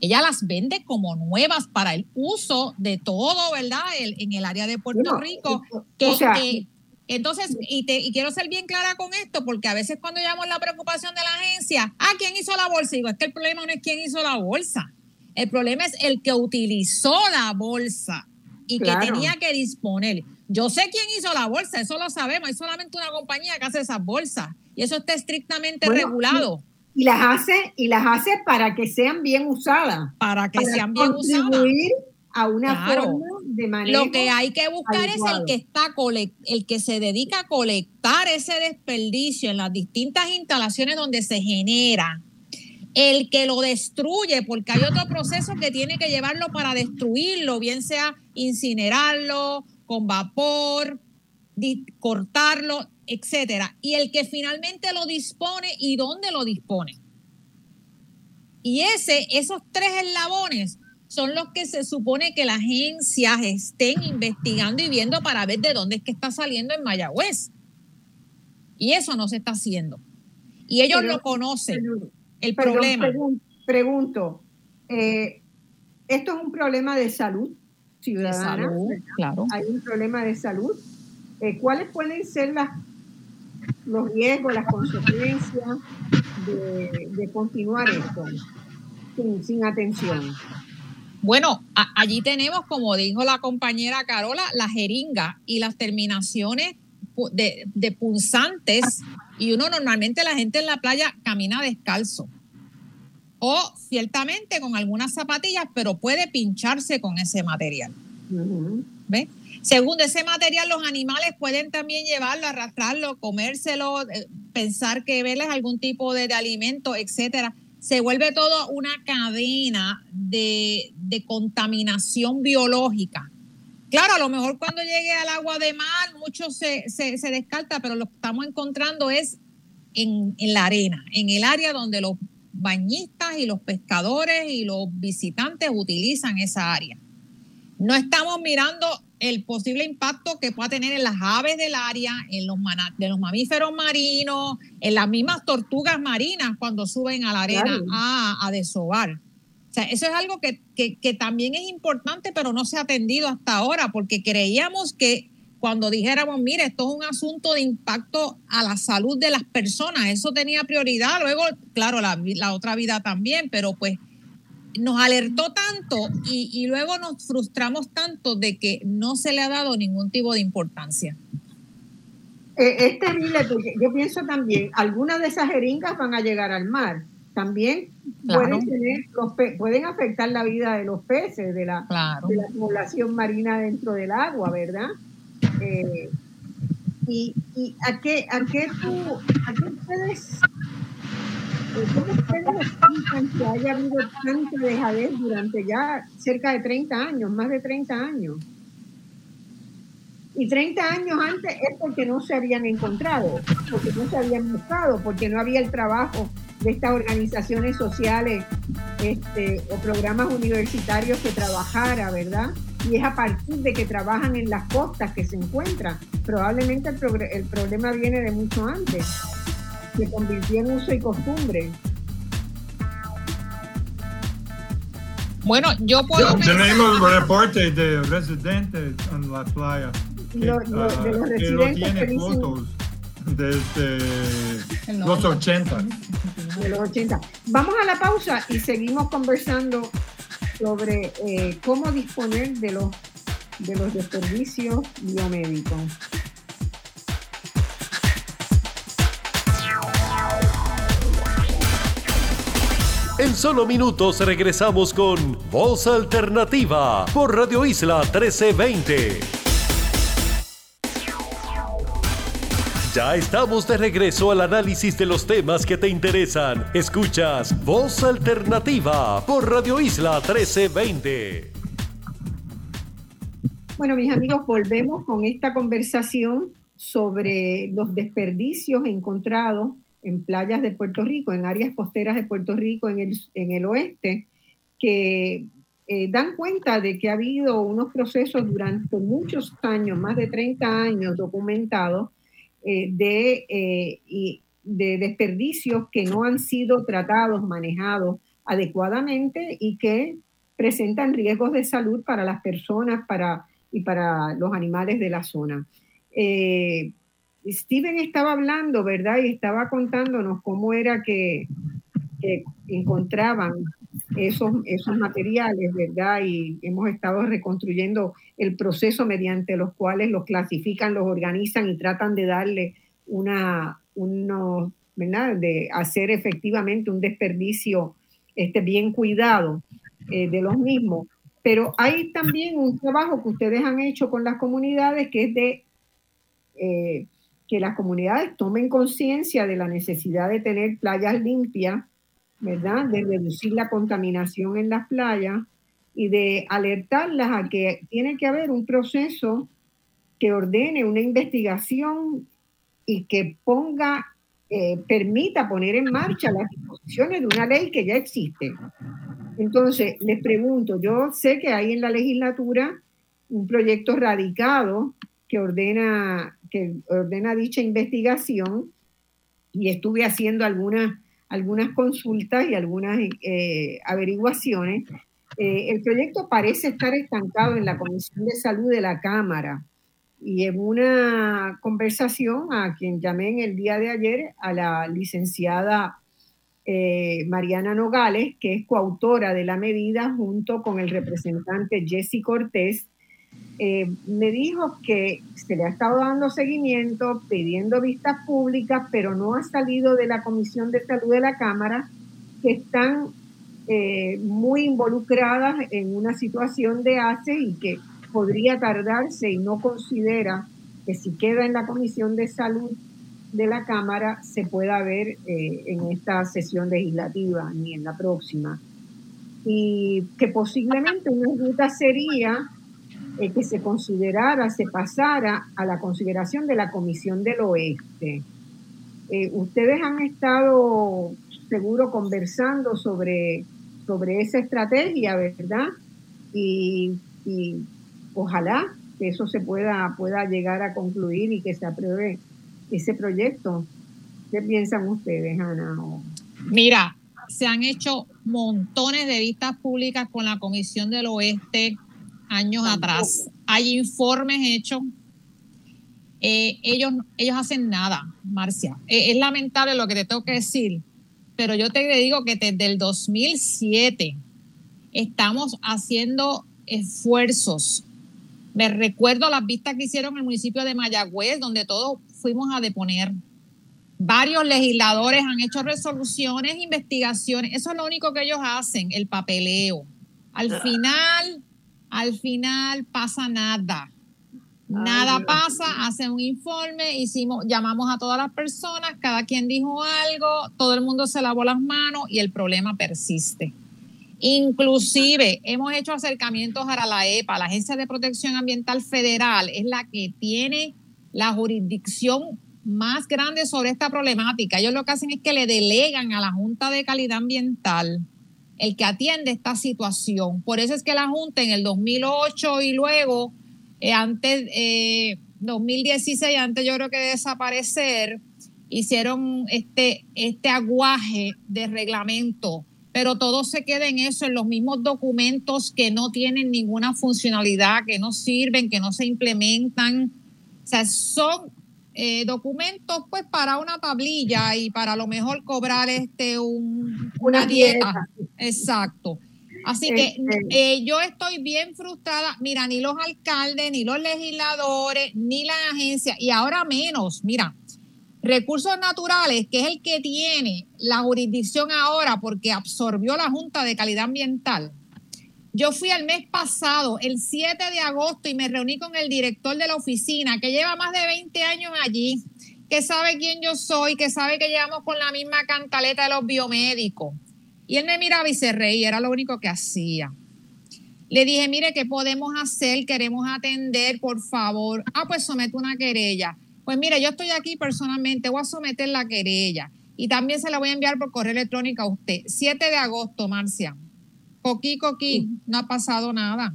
ella las vende como nuevas para el uso de todo, ¿verdad? en el área de Puerto Rico. Que, entonces, y, te, y quiero ser bien clara con esto, porque a veces cuando llamamos la preocupación de la agencia, ah, ¿quién hizo la bolsa? digo, es que el problema no es quién hizo la bolsa. El problema es el que utilizó la bolsa y que tenía que disponer. Yo sé quién hizo la bolsa, eso lo sabemos. Hay solamente una compañía que hace esas bolsas y eso está estrictamente regulado. Y las hace, y las hace para que sean bien usadas. Para que sean bien usadas. A una forma de manejo. Lo que hay que buscar es el que está el que se dedica a colectar ese desperdicio en las distintas instalaciones donde se genera el que lo destruye, porque hay otro proceso que tiene que llevarlo para destruirlo, bien sea incinerarlo con vapor, cortarlo, etcétera, y el que finalmente lo dispone y dónde lo dispone. Y ese, esos tres eslabones son los que se supone que las agencias estén investigando y viendo para ver de dónde es que está saliendo en Mayagüez. Y eso no se está haciendo. Y ellos lo conocen. el problema. Pregunto, eh, ¿esto es un problema de salud ciudadana? claro. Hay un problema de salud. Eh, ¿Cuáles pueden ser las, los riesgos, las consecuencias de, continuar esto sin, sin atención? Bueno, allí tenemos, como dijo la compañera Carola, la jeringa y las terminaciones de, de punzantes. Y uno normalmente la gente en la playa camina descalzo. O ciertamente con algunas zapatillas, pero puede pincharse con ese material. Segundo, ese material los animales pueden también llevarlo, arrastrarlo, comérselo, eh, pensar que verles algún tipo de, de alimento, etcétera se vuelve todo una cadena de, contaminación biológica. Claro, a lo mejor cuando llegue al agua de mar, mucho se, descarta, pero lo que estamos encontrando es en, en, la arena, en el área donde los bañistas y los pescadores y los visitantes utilizan esa área. No estamos mirando el posible impacto que pueda tener en las aves del área, en los, de los mamíferos marinos, en las mismas tortugas marinas cuando suben a la arena a, a desovar. O sea, eso es algo que, que, también es importante, pero no se ha atendido hasta ahora, porque creíamos que cuando dijéramos, mire, esto es un asunto de impacto a la salud de las personas, eso tenía prioridad. Luego, claro, la, la otra vida también, pero pues nos alertó tanto y, luego nos frustramos tanto de que no se le ha dado ningún tipo de importancia. Eh, es terrible porque yo pienso también, algunas de esas jeringas van a llegar al mar. También pueden, tener los pueden afectar la vida de los peces, de la, de la población marina dentro del agua, ¿verdad? Eh, y, y, a qué, a qué tú, a qué ustedes ¿Cómo ustedes explican que haya habido tanta dejadez durante ya cerca de 30 años, más de 30 años? Y 30 años antes es porque no se habían encontrado, porque no se habían buscado, porque no había el trabajo de estas organizaciones sociales este, o programas universitarios que trabajara, ¿verdad? Y es a partir de que trabajan en las costas que se encuentran. Probablemente el, el problema viene de mucho antes se convirtió en uso y costumbre. Bueno, yo puedo. Tenemos reportes de residentes en la playa. Que, lo, de los residentes lo tiene fotos desde los 80. De los 80. Vamos a la pausa y seguimos conversando sobre eh, cómo disponer de los, de los desperdicios biomédicos. En solo minutos regresamos con Voz Alternativa por Radio Isla 1320. Ya estamos de regreso al análisis de los temas que te interesan. Escuchas Voz Alternativa por Radio Isla 1320. Bueno, mis amigos, volvemos con esta conversación sobre los desperdicios encontrados en playas de Puerto Rico, en áreas costeras de Puerto Rico, en el, en el oeste, que eh, dan cuenta de que ha habido unos procesos durante muchos años, más de 30 años documentados, eh, de, eh, de desperdicios que no han sido tratados, manejados adecuadamente y que presentan riesgos de salud para las personas para, y para los animales de la zona. Steven estaba hablando, ¿verdad? Y estaba contándonos cómo era que, encontraban esos, esos materiales, ¿verdad? Y hemos estado reconstruyendo el proceso mediante los cuales los clasifican, los organizan y tratan de darle una, unos ¿verdad? De hacer efectivamente un desperdicio este, bien cuidado eh, de los mismos. Pero hay también un trabajo que ustedes han hecho con las comunidades que es de eh, que las comunidades tomen conciencia de la necesidad de tener playas limpias, ¿verdad? De reducir la contaminación en las playas y de alertarlas a que tiene que haber un proceso que ordene una investigación y que ponga, eh, permita poner en marcha las disposiciones de una ley que ya existe. Entonces, les pregunto, yo sé que hay en la legislatura un proyecto radicado que ordena, que ordena dicha investigación y estuve haciendo algunas, algunas consultas y algunas eh, averiguaciones. Eh, el proyecto parece estar estancado en la Comisión de Salud de la Cámara y en una conversación a quien llamé en el día de ayer, a la licenciada eh, Mariana Nogales, que es coautora de la medida junto con el representante Jesse Cortés, eh, me dijo que se le ha estado dando seguimiento, pidiendo vistas públicas, pero no ha salido de la Comisión de Salud de la Cámara, que están eh, muy involucradas en una situación de ACE y que podría tardarse y no considera que si queda en la Comisión de Salud de la Cámara se pueda ver eh, en esta sesión legislativa ni en la próxima. Y que posiblemente una ruta sería eh, que se considerara, se pasara a la consideración de la Comisión del Oeste. Eh, ustedes han estado seguro conversando sobre, sobre esa estrategia, ¿verdad? Y, y ojalá que eso se pueda, pueda llegar a concluir y que se apruebe ese proyecto. ¿Qué piensan ustedes, Ana? Mira, se han hecho montones de vistas públicas con la Comisión del Oeste años atrás. Hay informes hechos. Eh, ellos, ellos hacen nada, Marcia. Eh, es lamentable lo que te tengo que decir, pero yo te digo que desde el 2007 estamos haciendo esfuerzos. Me recuerdo las vistas que hicieron en el municipio de Mayagüez, donde todos fuimos a deponer. Varios legisladores han hecho resoluciones, investigaciones. Eso es lo único que ellos hacen, el papeleo. Al ah. final, al final pasa nada. Nada pasa, hace un informe, hicimos, llamamos a todas las personas, cada quien dijo algo, todo el mundo se lavó las manos y el problema persiste. Inclusive hemos hecho acercamientos a la EPA, la Agencia de Protección Ambiental Federal, es la que tiene la jurisdicción más grande sobre esta problemática. Ellos lo que hacen es que le delegan a la Junta de Calidad Ambiental el que atiende esta situación. Por eso es que la Junta en el 2008 y luego, eh, antes, eh, 2016, antes yo creo que de desaparecer, hicieron este, este aguaje de reglamento, pero todo se queda en eso, en los mismos documentos que no tienen ninguna funcionalidad, que no sirven, que no se implementan o sea, son eh, documentos pues para una tablilla y para a lo mejor cobrar este una, dieta. Exacto. Así que este eh, yo estoy bien frustrada. Mira, ni los alcaldes, ni los legisladores, ni la agencia, y ahora menos, mira, recursos naturales, que es el que tiene la jurisdicción ahora porque absorbió la Junta de Calidad Ambiental. Yo fui el mes pasado, el 7 de agosto, y me reuní con el director de la oficina, que lleva más de 20 años allí, que sabe quién yo soy, que sabe que llevamos con la misma cantaleta de los biomédicos. Y él me miraba y se era lo único que hacía. Le dije, mire, ¿qué podemos hacer? Queremos atender, por favor. Ah, pues somete una querella. Pues mire, yo estoy aquí personalmente, voy a someter la querella. Y también se la voy a enviar por correo electrónico a usted. 7 de agosto, Marcia. Coqui, coqui, no ha pasado nada.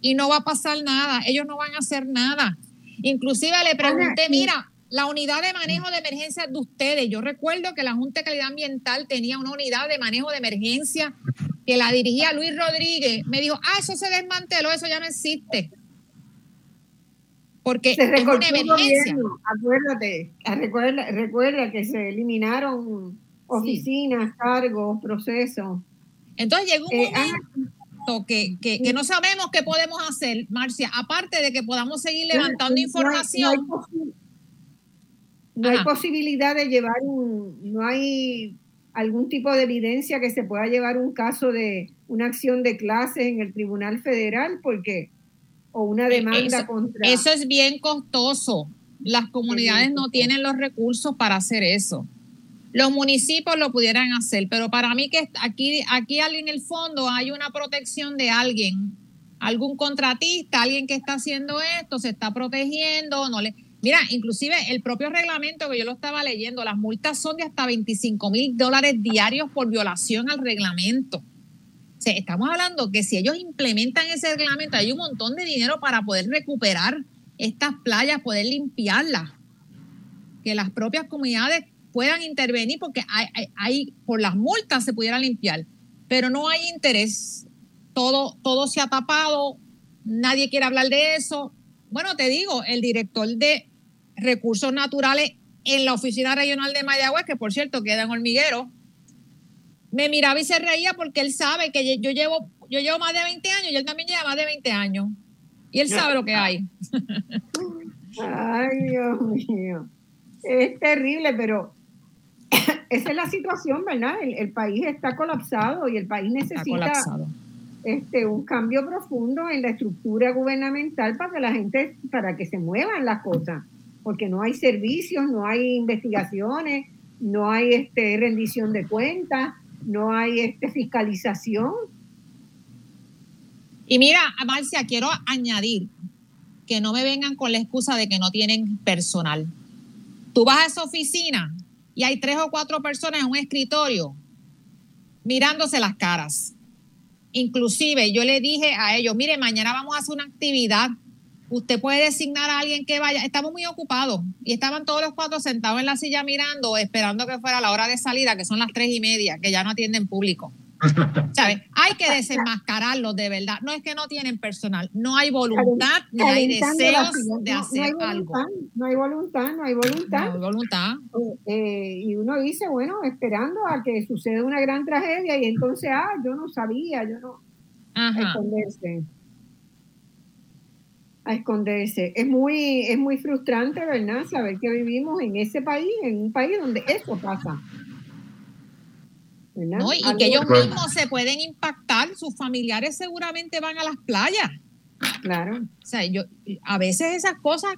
Y no va a pasar nada, ellos no van a hacer nada. Inclusive le pregunté, mira, la unidad de manejo de emergencia de ustedes, yo recuerdo que la Junta de Calidad Ambiental tenía una unidad de manejo de emergencia que la dirigía Luis Rodríguez. Me dijo, ah, eso se desmanteló, eso ya no existe. Porque se es una emergencia. Acuérdate, recuerda, recuerda que se eliminaron oficinas, cargos, procesos. Entonces llegó un eh, momento que, que, no sabemos qué podemos hacer, Marcia, aparte de que podamos seguir levantando información. no hay posibilidad de llevar un, no hay algún tipo de evidencia que se pueda llevar un caso de una acción de clase en el Tribunal Federal, porque o una demanda eso, contra. eso es bien costoso. Las comunidades no tienen los recursos para hacer eso. Los municipios lo pudieran hacer, pero para mí que aquí, aquí en el fondo hay una protección de alguien, algún contratista, alguien que está haciendo esto, se está protegiendo, no le... Mira, inclusive el propio reglamento que yo lo estaba leyendo, las multas son de hasta 25 mil dólares diarios por violación al reglamento. Estamos hablando que si ellos implementan ese reglamento, hay un montón de dinero para poder recuperar estas playas, poder limpiarlas. Que las propias comunidades puedan intervenir porque hay, por las multas se pudiera limpiar, pero no hay interés. Todo, todo se ha tapado, nadie quiere hablar de eso. Bueno, te digo, el director de recursos naturales en la oficina regional de Mayagüez, que por cierto queda en Hormiguero, me miraba y se reía porque él sabe que yo llevo, yo llevo más de 20 años y él también lleva más de 20 años. Y él sabe lo que hay. [laughs] Ay, Dios mío. Es terrible, pero [laughs] esa es la situación, ¿verdad? El, el país está colapsado y el país necesita este, un cambio profundo en la estructura gubernamental para que la gente, para que se muevan las cosas, porque no hay servicios, no hay investigaciones, no hay este, rendición de cuentas, no hay este, fiscalización. Y mira, Marcia, quiero añadir que no me vengan con la excusa de que no tienen personal. Tú vas a esa oficina y hay tres o cuatro personas en un escritorio mirándose las caras. Inclusive yo le dije a ellos, mire, mañana vamos a hacer una actividad. Usted puede designar a alguien que vaya. Estamos muy ocupados y estaban todos los cuatro sentados en la silla mirando, esperando que fuera la hora de salida, que son las tres y media, que ya no atienden público. ¿Sabes? Hay que desenmascararlos de verdad. No es que no tienen personal, no hay voluntad ni hay deseos de hacer algo. No hay voluntad, no hay voluntad. No hay voluntad. Eh, y uno dice, bueno, esperando a que suceda una gran tragedia y entonces, ah, yo no sabía, yo no. A esconderse. A esconderse. Es muy, es muy frustrante, ¿verdad? Saber que vivimos en ese país, en un país donde eso pasa. ¿Verdad? ¿no? Y Algo- que ellos mismos se pueden impactar, sus familiares seguramente van a las playas. Claro. O sea, yo, a veces esas cosas,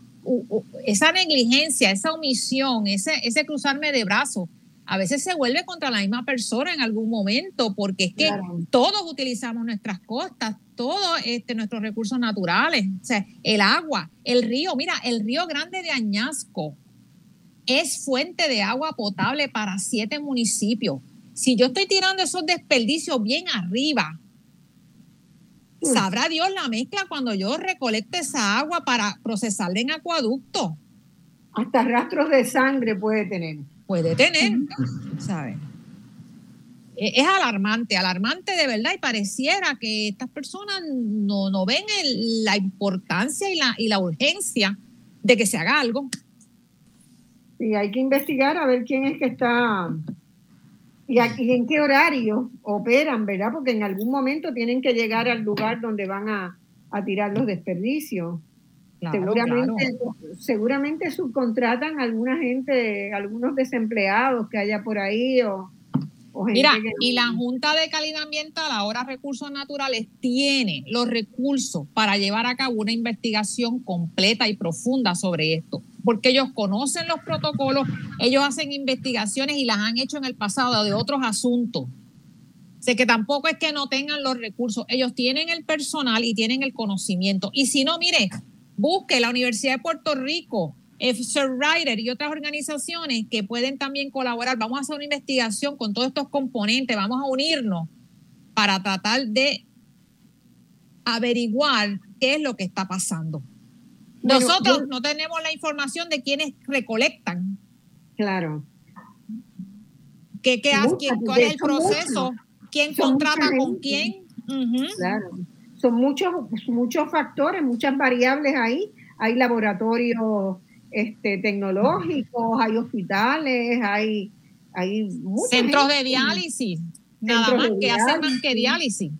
esa negligencia, esa omisión, ese, ese cruzarme de brazos, a veces se vuelve contra la misma persona en algún momento, porque es que Claro. todos utilizamos nuestras costas, todos este, nuestros recursos naturales, o sea, el agua, el río, mira, el río Grande de Añasco es fuente de agua potable para siete municipios. Si yo estoy tirando esos desperdicios bien arriba, sabrá Dios la mezcla cuando yo recolecte esa agua para procesarla en acueducto. Hasta rastros de sangre puede tener. Puede tener, ¿sabes? E- Es alarmante, alarmante de verdad y pareciera que estas personas no, no ven el- la importancia y la, y la urgencia de que se haga algo. Y hay que investigar a ver quién es que está y, a- y en qué horario operan, ¿verdad? Porque en algún momento tienen que llegar al lugar donde van a, a tirar los desperdicios. Claro, seguramente, seguramente subcontratan a alguna gente, algunos desempleados que haya por ahí o, Mira, que y la Junta de Calidad Ambiental, ahora Recursos Naturales, tiene los recursos para llevar a cabo una investigación completa y profunda sobre esto, porque ellos conocen los protocolos, ellos hacen investigaciones y las han hecho en el pasado de otros asuntos. Sé que tampoco es que no tengan los recursos, ellos tienen el personal y tienen el conocimiento. Y si no, mire, busque la Universidad de Puerto Rico, Sir Ryder y otras organizaciones que pueden también colaborar. Vamos a hacer una investigación con todos estos componentes, vamos a unirnos para tratar de averiguar qué es lo que está pasando. Nosotros yo- no tenemos la información de quiénes recolectan, Claro. qué, qué Muchas, quién- cuál es el proceso, muchas. quién Son contrata con quién. Claro. Son muchos, muchos factores, muchas variables ahí. Hay laboratorios este, tecnológicos, hay hospitales, hay, hay mucha Centros gente. de diálisis, nada Centros más que hacen más que diálisis.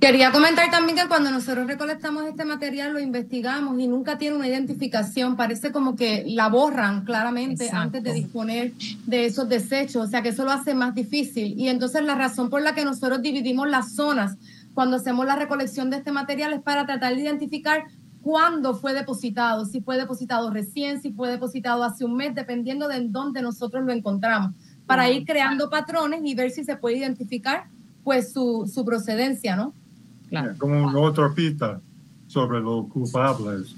Quería comentar también que cuando nosotros recolectamos este material lo investigamos y nunca tiene una identificación, parece como que la borran claramente antes de disponer de esos desechos, o sea que eso lo hace más difícil. Y entonces la razón por la que nosotros dividimos las zonas cuando hacemos la recolección de este material es para tratar de identificar cuándo fue depositado, si fue depositado recién, si fue depositado hace un mes, dependiendo de dónde nosotros lo encontramos, para ir creando patrones y ver si se puede identificar pues su, su procedencia, ¿no? Claro. Como otra pista sobre los culpables.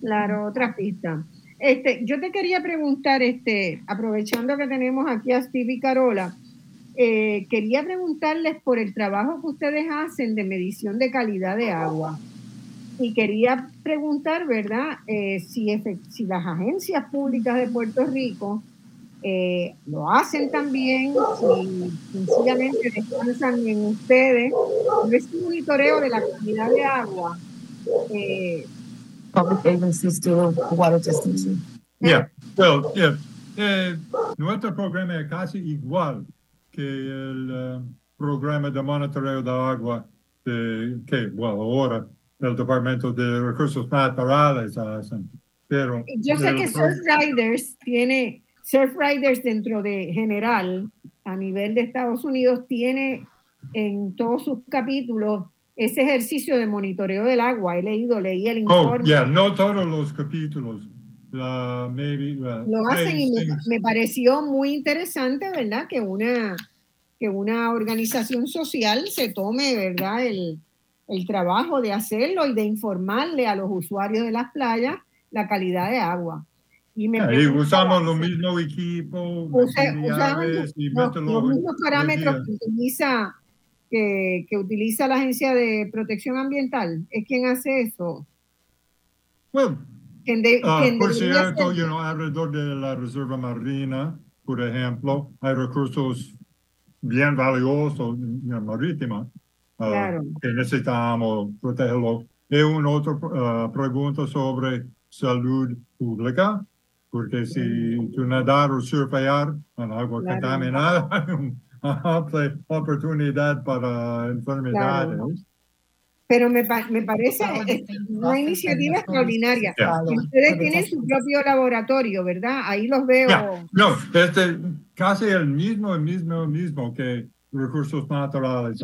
Claro, otra pista. Este, yo te quería preguntar, este, aprovechando que tenemos aquí a Steve y Carola, eh, quería preguntarles por el trabajo que ustedes hacen de medición de calidad de agua. Y quería preguntar, ¿verdad?, eh, si, si las agencias públicas de Puerto Rico eh, lo hacen también, si sencillamente descansan en ustedes, es un monitoreo de la calidad de agua. Eh, Public agencies do water testing. Yeah, well, yeah. Eh, nuestro programa es casi igual que el uh, programa de monitoreo de agua de, que, bueno, ahora el Departamento de Recursos Naturales hacen. Pero Yo sé que Surfriders tiene Surfriders dentro de general, a nivel de Estados Unidos, tiene en todos sus capítulos ese ejercicio de monitoreo del agua. He leído, leí el oh, informe. Oh, yeah, no todos los capítulos. maybe, Lo hacen y me, pareció muy interesante, ¿verdad? Que una, que una organización social se tome, ¿verdad? El, el trabajo de hacerlo y de informarle a los usuarios de las playas la calidad de agua. Y, usamos los mismos equipos, usamos los, mismos parámetros que utiliza, que, que, utiliza la Agencia de Protección Ambiental. ¿Es quien hace eso? Bueno, uh, por cierto, you know, alrededor de la Reserva Marina, por ejemplo, hay recursos bien valiosos marítimos uh, que necesitamos protegerlos. Y una otra uh, pregunta sobre salud pública porque si tú nadar o surfear en agua contaminada, [laughs] hay una oportunidad para enfermedades. Pero me, me parece una iniciativa extraordinaria. Ustedes tienen su propio laboratorio, ¿verdad? Ahí los veo. No, este, casi el mismo, el mismo, el mismo que recursos naturales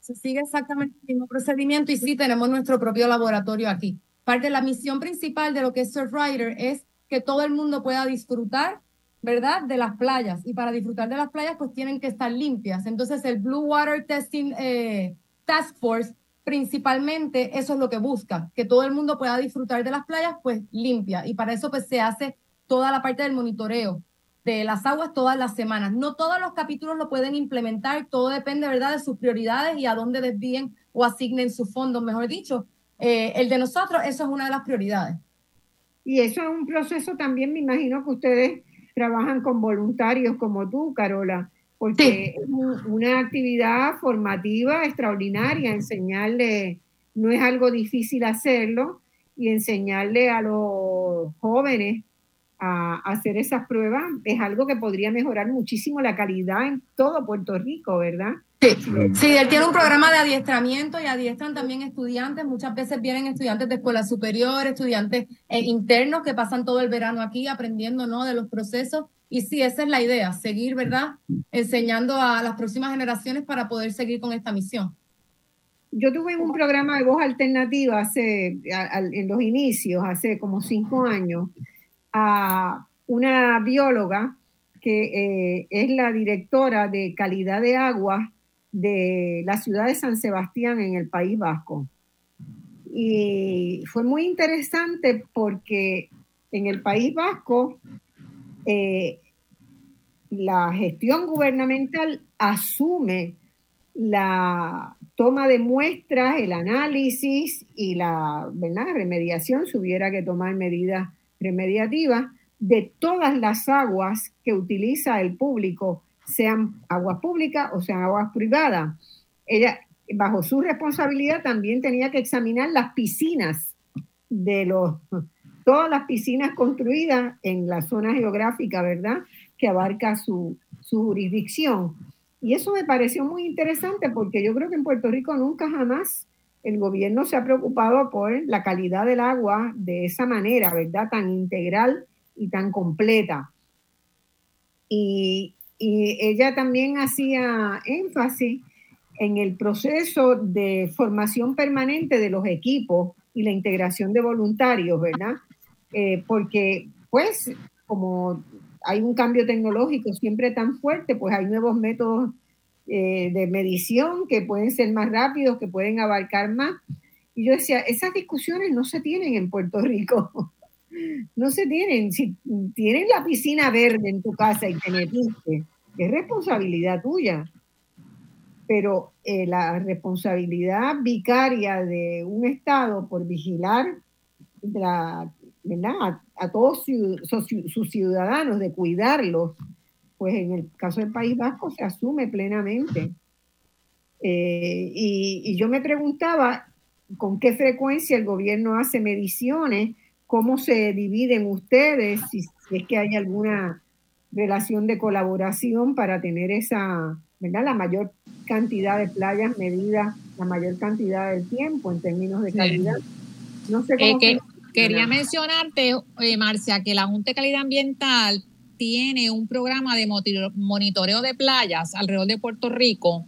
Se sigue exactamente el mismo procedimiento y sí tenemos nuestro propio laboratorio aquí. Parte de la misión principal de lo que es Surfrider es que todo el mundo pueda disfrutar, ¿verdad? De las playas. Y para disfrutar de las playas, pues tienen que estar limpias. Entonces, el Blue Water Testing eh, Task Force, principalmente, eso es lo que busca, que todo el mundo pueda disfrutar de las playas, pues limpia. Y para eso, pues se hace toda la parte del monitoreo de las aguas todas las semanas. No todos los capítulos lo pueden implementar, todo depende, ¿verdad?, de sus prioridades y a dónde desvíen o asignen sus fondos, mejor dicho. Eh, el de nosotros, eso es una de las prioridades. Y eso es un proceso también, me imagino que ustedes trabajan con voluntarios como tú, Carola, porque es una actividad formativa extraordinaria, enseñarle, no es algo difícil hacerlo, y enseñarle a los jóvenes a, hacer esas pruebas es algo que podría mejorar muchísimo la calidad en todo Puerto Rico, ¿verdad? Sí, él tiene un programa de adiestramiento y adiestran también estudiantes. Muchas veces vienen estudiantes de escuela superior, estudiantes eh, internos que pasan todo el verano aquí aprendiendo ¿no? de los procesos. Y sí, esa es la idea, seguir, ¿verdad? Enseñando a las próximas generaciones para poder seguir con esta misión. Yo tuve un programa de voz alternativa hace, en los inicios, hace como cinco años, a una bióloga que eh, es la directora de calidad de agua de la ciudad de San Sebastián en el País Vasco. Y fue muy interesante porque en el País Vasco eh, la gestión gubernamental asume la toma de muestras, el análisis y la remediación, si hubiera que tomar medidas remediativas, de todas las aguas que utiliza el público sean aguas públicas o sean aguas privadas. Ella, bajo su responsabilidad, también tenía que examinar las piscinas de los, todas las piscinas construidas en la zona geográfica, ¿verdad?, que abarca su, su jurisdicción. Y eso me pareció muy interesante porque yo creo que en Puerto Rico nunca jamás el gobierno se ha preocupado por la calidad del agua de esa manera, ¿verdad? Tan integral y tan completa. Y, y ella también hacía énfasis en el proceso de formación permanente de los equipos y la integración de voluntarios, ¿verdad? Eh, porque, pues, como hay un cambio tecnológico siempre tan fuerte, pues hay nuevos métodos eh, de medición que pueden ser más rápidos, que pueden abarcar más. Y yo decía, esas discusiones no se tienen en Puerto Rico. No se tienen. Si tienes la piscina verde en tu casa y te metiste, es responsabilidad tuya. Pero eh, la responsabilidad vicaria de un Estado por vigilar la, A, todos sus, ciudadanos, de cuidarlos, pues en el caso del País Vasco se asume plenamente. Eh, y, yo me preguntaba con qué frecuencia el gobierno hace mediciones, cómo se dividen ustedes, si es que hay alguna relación de colaboración para tener esa, ¿verdad? La mayor cantidad de playas medidas, la mayor cantidad del tiempo en términos de calidad. No sé cómo eh, Quería mencionarte, eh, Marcia, que la Junta de Calidad Ambiental tiene un programa de monitoreo de playas alrededor de Puerto Rico.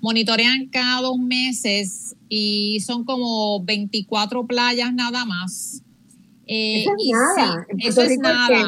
Monitorean cada dos meses y son como 24 playas nada más. Eh, eso es nada.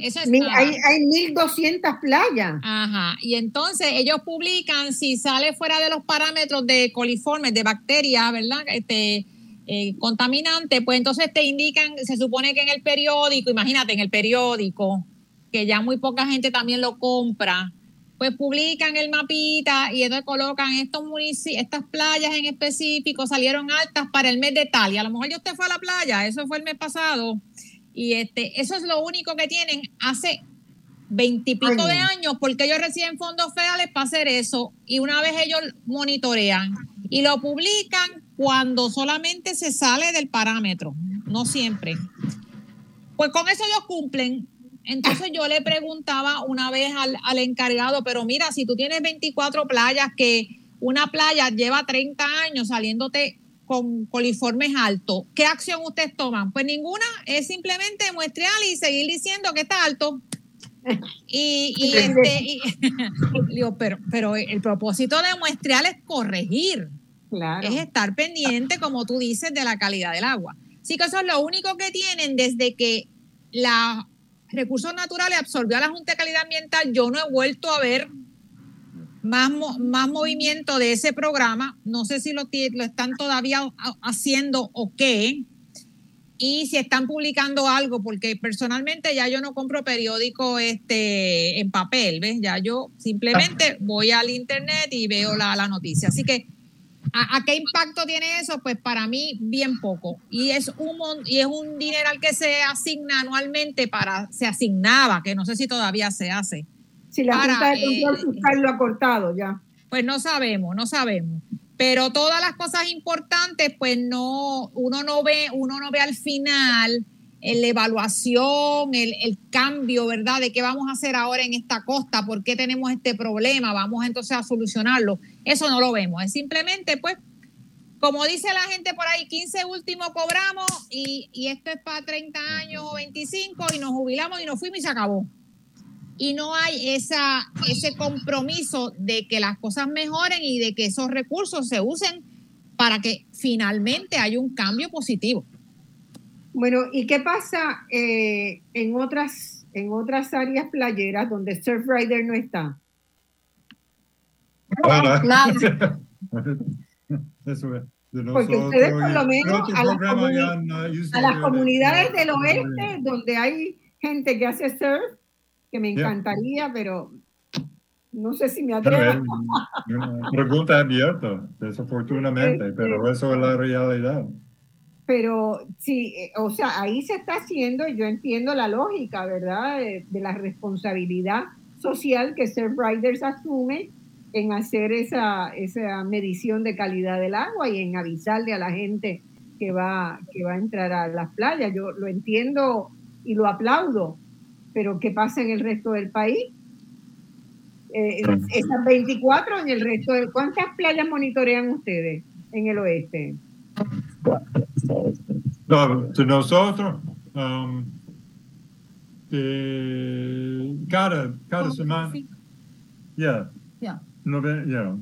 eso es nada. Hay, hay 1.200 playas. Ajá. Y entonces ellos publican si sale fuera de los parámetros de coliformes, de bacterias, ¿verdad? Este, eh, contaminante, pues entonces te indican, se supone que en el periódico, imagínate, en el periódico, que ya muy poca gente también lo compra, pues publican el mapita y entonces colocan estos municipios, estas playas en específico salieron altas para el mes de tal. Y a lo mejor yo usted fue a la playa, eso fue el mes pasado. Y este, eso es lo único que tienen hace veintipico de años, porque ellos reciben fondos federales para hacer eso. Y una vez ellos monitorean y lo publican cuando solamente se sale del parámetro, no siempre. Pues con eso ellos cumplen, entonces yo le preguntaba una vez al, encargado, pero mira, si tú tienes 24 playas, que una playa lleva 30 años saliéndote con coliformes altos, ¿qué acción ustedes toman? Pues ninguna, es simplemente muestrear y seguir diciendo que está alto. Y, este, [laughs] digo, pero, pero el propósito de muestrear es corregir, es estar pendiente, como tú dices, de la calidad del agua. Así que eso es lo único que tienen desde que la Recursos Naturales absorbió a la Junta de Calidad Ambiental, yo no he vuelto a ver más, más movimiento de ese programa. No sé si lo, lo están todavía haciendo o qué. Y si están publicando algo, porque personalmente ya yo no compro periódico este, en papel, ¿ves? Ya yo simplemente voy al internet y veo la, la noticia. Así que ¿A, qué impacto tiene eso? Pues para mí bien poco. Y es un y es un dineral que se asigna anualmente para, se asignaba, que no sé si todavía se hace. Si la Junta de Control eh, Fiscal lo ha cortado ya. Pues no sabemos, no sabemos. Pero todas las cosas importantes, pues no, uno no ve, uno no ve al final la evaluación, el, el, cambio, ¿verdad? De qué vamos a hacer ahora en esta costa, por qué tenemos este problema, vamos entonces a solucionarlo. Eso no lo vemos, es simplemente, pues, como dice la gente por ahí, 15 últimos cobramos y, y esto es para 30 años o 25 y nos jubilamos y nos fuimos y se acabó. Y no hay esa, ese compromiso de que las cosas mejoren y de que esos recursos se usen para que finalmente haya un cambio positivo. Bueno, ¿y qué pasa eh, en, otras, en otras áreas playeras donde Surfrider no está? Nada. [laughs] Porque ustedes por lo menos a las, comunidades del oeste donde hay gente que hace surf, que me encantaría, pero no sé si me atrevo. Pregunta abierta, desafortunadamente, [laughs] pero eso es la realidad pero sí, eh, o sea, ahí se está haciendo, yo entiendo la lógica, ¿verdad? De, la responsabilidad social que Surf Riders asume en hacer esa, esa medición de calidad del agua y en avisarle a la gente que va, que va a entrar a las playas. Yo lo entiendo y lo aplaudo, pero ¿qué pasa en el resto del país? Eh, esas 24 en el resto de... ¿Cuántas playas monitorean ustedes en el oeste? No, de nosotros, um, cada, cada semana. Ya. Ya. No, yeah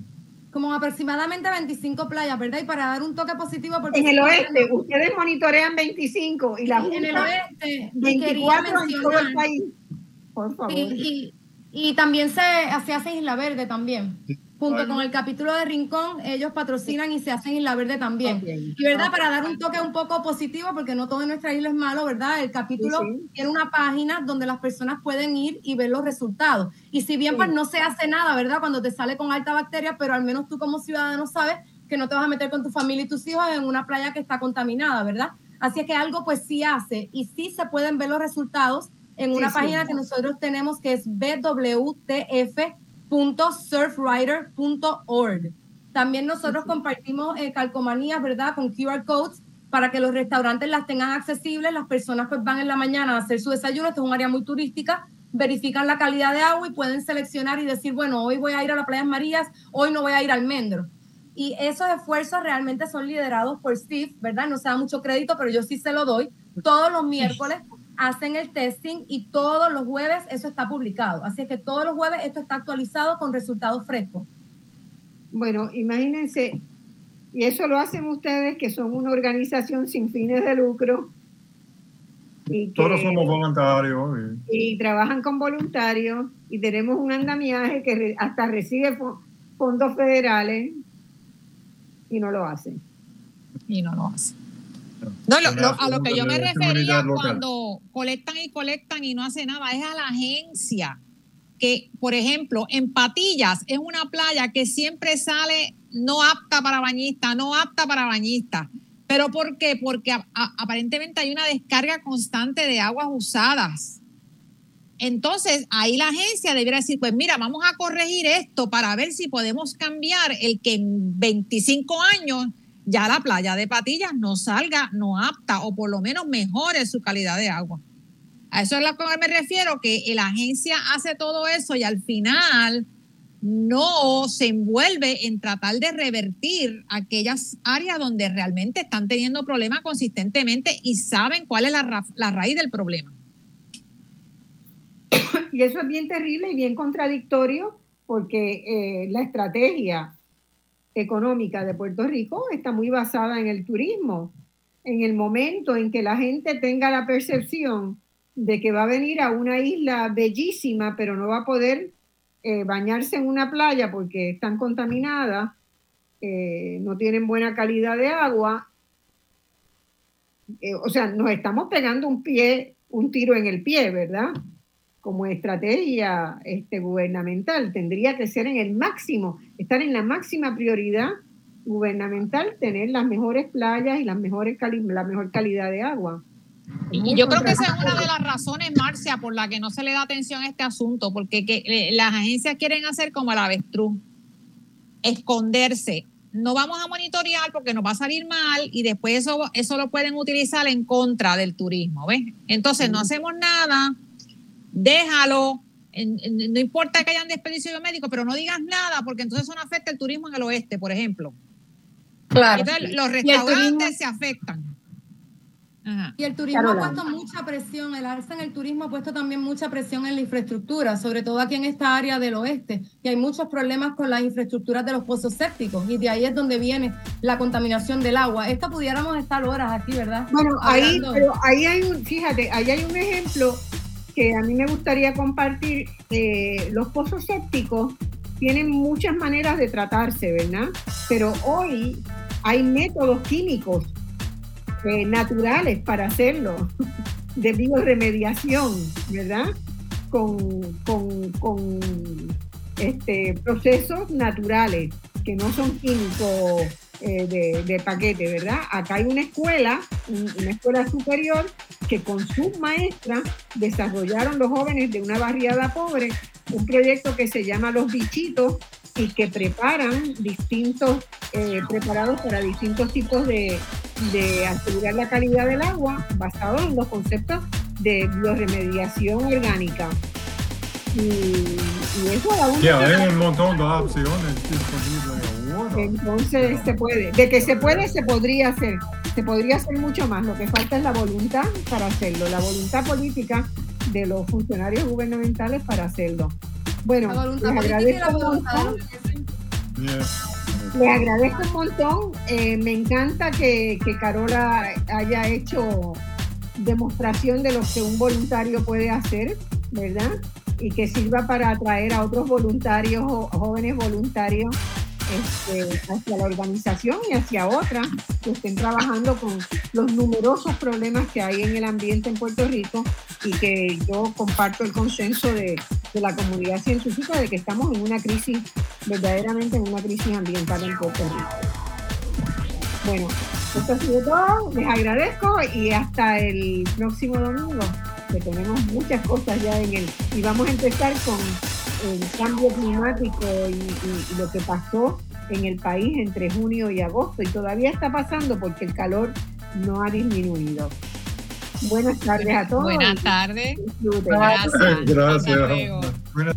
como aproximadamente 25 playas, ¿verdad? Y para dar un toque positivo. Porque en el oeste, ustedes monitorean 25 y la En el oeste, 24 en todo el país. Por favor. Y, y, también se, se hace Isla Verde también. Junto con el capítulo de Rincón, ellos patrocinan y se hacen Isla Verde también. Y verdad, para dar un toque un poco positivo, porque no todo en nuestra isla es malo, ¿verdad? El capítulo tiene una página donde las personas pueden ir y ver los resultados. Y si bien pues no se hace nada, ¿verdad? Cuando te sale con alta bacteria, pero al menos tú como ciudadano sabes que no te vas a meter con tu familia y tus hijos en una playa que está contaminada, ¿verdad? Así es que algo pues sí hace y sí se pueden ver los resultados en una página que nosotros tenemos que es BWTF www.surfrider.org. También nosotros compartimos eh, calcomanías, ¿verdad? Con QR codes para que los restaurantes las tengan accesibles. Las personas pues van en la mañana a hacer su desayuno. Esto es un área muy turística. Verifican la calidad de agua y pueden seleccionar y decir, bueno, hoy voy a ir a las Playas Marías, hoy no voy a ir al Mendro. Y esos esfuerzos realmente son liderados por Steve, ¿verdad? No se da mucho crédito, pero yo sí se lo doy. Todos los miércoles hacen el testing y todos los jueves eso está publicado. Así que todos los jueves esto está actualizado con resultados frescos. Bueno, imagínense, y eso lo hacen ustedes que son una organización sin fines de lucro. Y todos somos voluntarios. Y, trabajan con voluntarios y tenemos un andamiaje que hasta recibe fondos federales y no lo hacen. Y no lo hacen. No, a lo que yo me refería cuando colectan y colectan y no hace nada es a la agencia. Que, por ejemplo, en Patillas es una playa que siempre sale no apta para bañistas, no apta para bañistas. ¿Pero por qué? Porque aparentemente hay una descarga constante de aguas usadas. Entonces, ahí la agencia debería decir, pues mira, vamos a corregir esto para ver si podemos cambiar el que en 25 años ya la playa de Patillas no salga no apta o por lo menos mejore su calidad de agua. A eso es a lo que me refiero, que la agencia hace todo eso y al final no se envuelve en tratar de revertir aquellas áreas donde realmente están teniendo problemas consistentemente y saben cuál es la, raíz del problema. [coughs] Y eso es bien terrible y bien contradictorio porque eh, la estrategia económica de Puerto Rico está muy basada en el turismo. En el momento en que la gente tenga la percepción de que va a venir a una isla bellísima, pero no va a poder eh, bañarse en una playa porque están contaminadas, eh, no tienen buena calidad de agua, eh, o sea, nos estamos pegando un pie, un tiro en el pie, ¿verdad? Como estrategia este, gubernamental. Tendría que ser en el máximo, estar en la máxima prioridad gubernamental, tener las mejores playas y las mejores la mejor calidad de agua. Y yo creo que esa es una de las razones, Marcia, por la que no se le da atención a este asunto, porque que, eh, las agencias quieren hacer como el avestruz, esconderse. No vamos a monitorear porque nos va a salir mal y después eso, eso lo pueden utilizar en contra del turismo, ¿ves? Entonces no hacemos nada, déjalo, no importa que hayan desperdicio biomédico, pero no digas nada porque entonces eso no afecta el turismo en el oeste, por ejemplo. Claro. los restaurantes se afectan. Y el turismo ha puesto mucha presión, el alza en el turismo ha puesto también mucha presión en la infraestructura, sobre todo aquí en esta área del oeste, y hay muchos problemas con las infraestructuras de los pozos sépticos, y de ahí es donde viene la contaminación del agua. Esta pudiéramos estar horas aquí, ¿verdad? Bueno, ahí, pero ahí hay un, fíjate, ahí hay un ejemplo que a mí me gustaría compartir. Eh, los pozos sépticos tienen muchas maneras de tratarse, ¿verdad? Pero hoy hay métodos químicos eh, naturales para hacerlo, [laughs] de bioremediación, ¿verdad? Con, con, este, procesos naturales que no son químicos eh, de, paquete, ¿verdad? Acá hay una escuela, una escuela superior, que con sus maestras desarrollaron los jóvenes de una barriada pobre un proyecto que se llama Los Bichitos y que preparan distintos, eh, preparados para distintos tipos de, de asegurar la calidad del agua basados en los conceptos de bioremediación orgánica. Y, eso a la hay un montón de opciones disponibles Entonces se puede, de que se puede, se podría hacer. Se podría hacer mucho más. Lo que falta es la voluntad para hacerlo, la voluntad política de los funcionarios gubernamentales para hacerlo. Bueno, les agradezco un montón. Les agradezco un montón. Eh, me encanta que, que Carola haya hecho demostración de lo que un voluntario puede hacer, ¿verdad? Y que sirva para atraer a otros voluntarios, jóvenes voluntarios este, hacia la organización y hacia otras que estén trabajando con los numerosos problemas que hay en el ambiente en Puerto Rico y que yo comparto el consenso de, de la comunidad científica de que estamos en una crisis, verdaderamente en una crisis ambiental en Puerto Rico. Bueno, esto ha sido todo, les agradezco y hasta el próximo domingo, que tenemos muchas cosas ya en el... Y vamos a empezar con el cambio climático y, lo que pasó en el país entre junio y agosto y todavía está pasando porque el calor no ha disminuido. Buenas tardes a todos. Buenas tardes. Gracias. Gracias.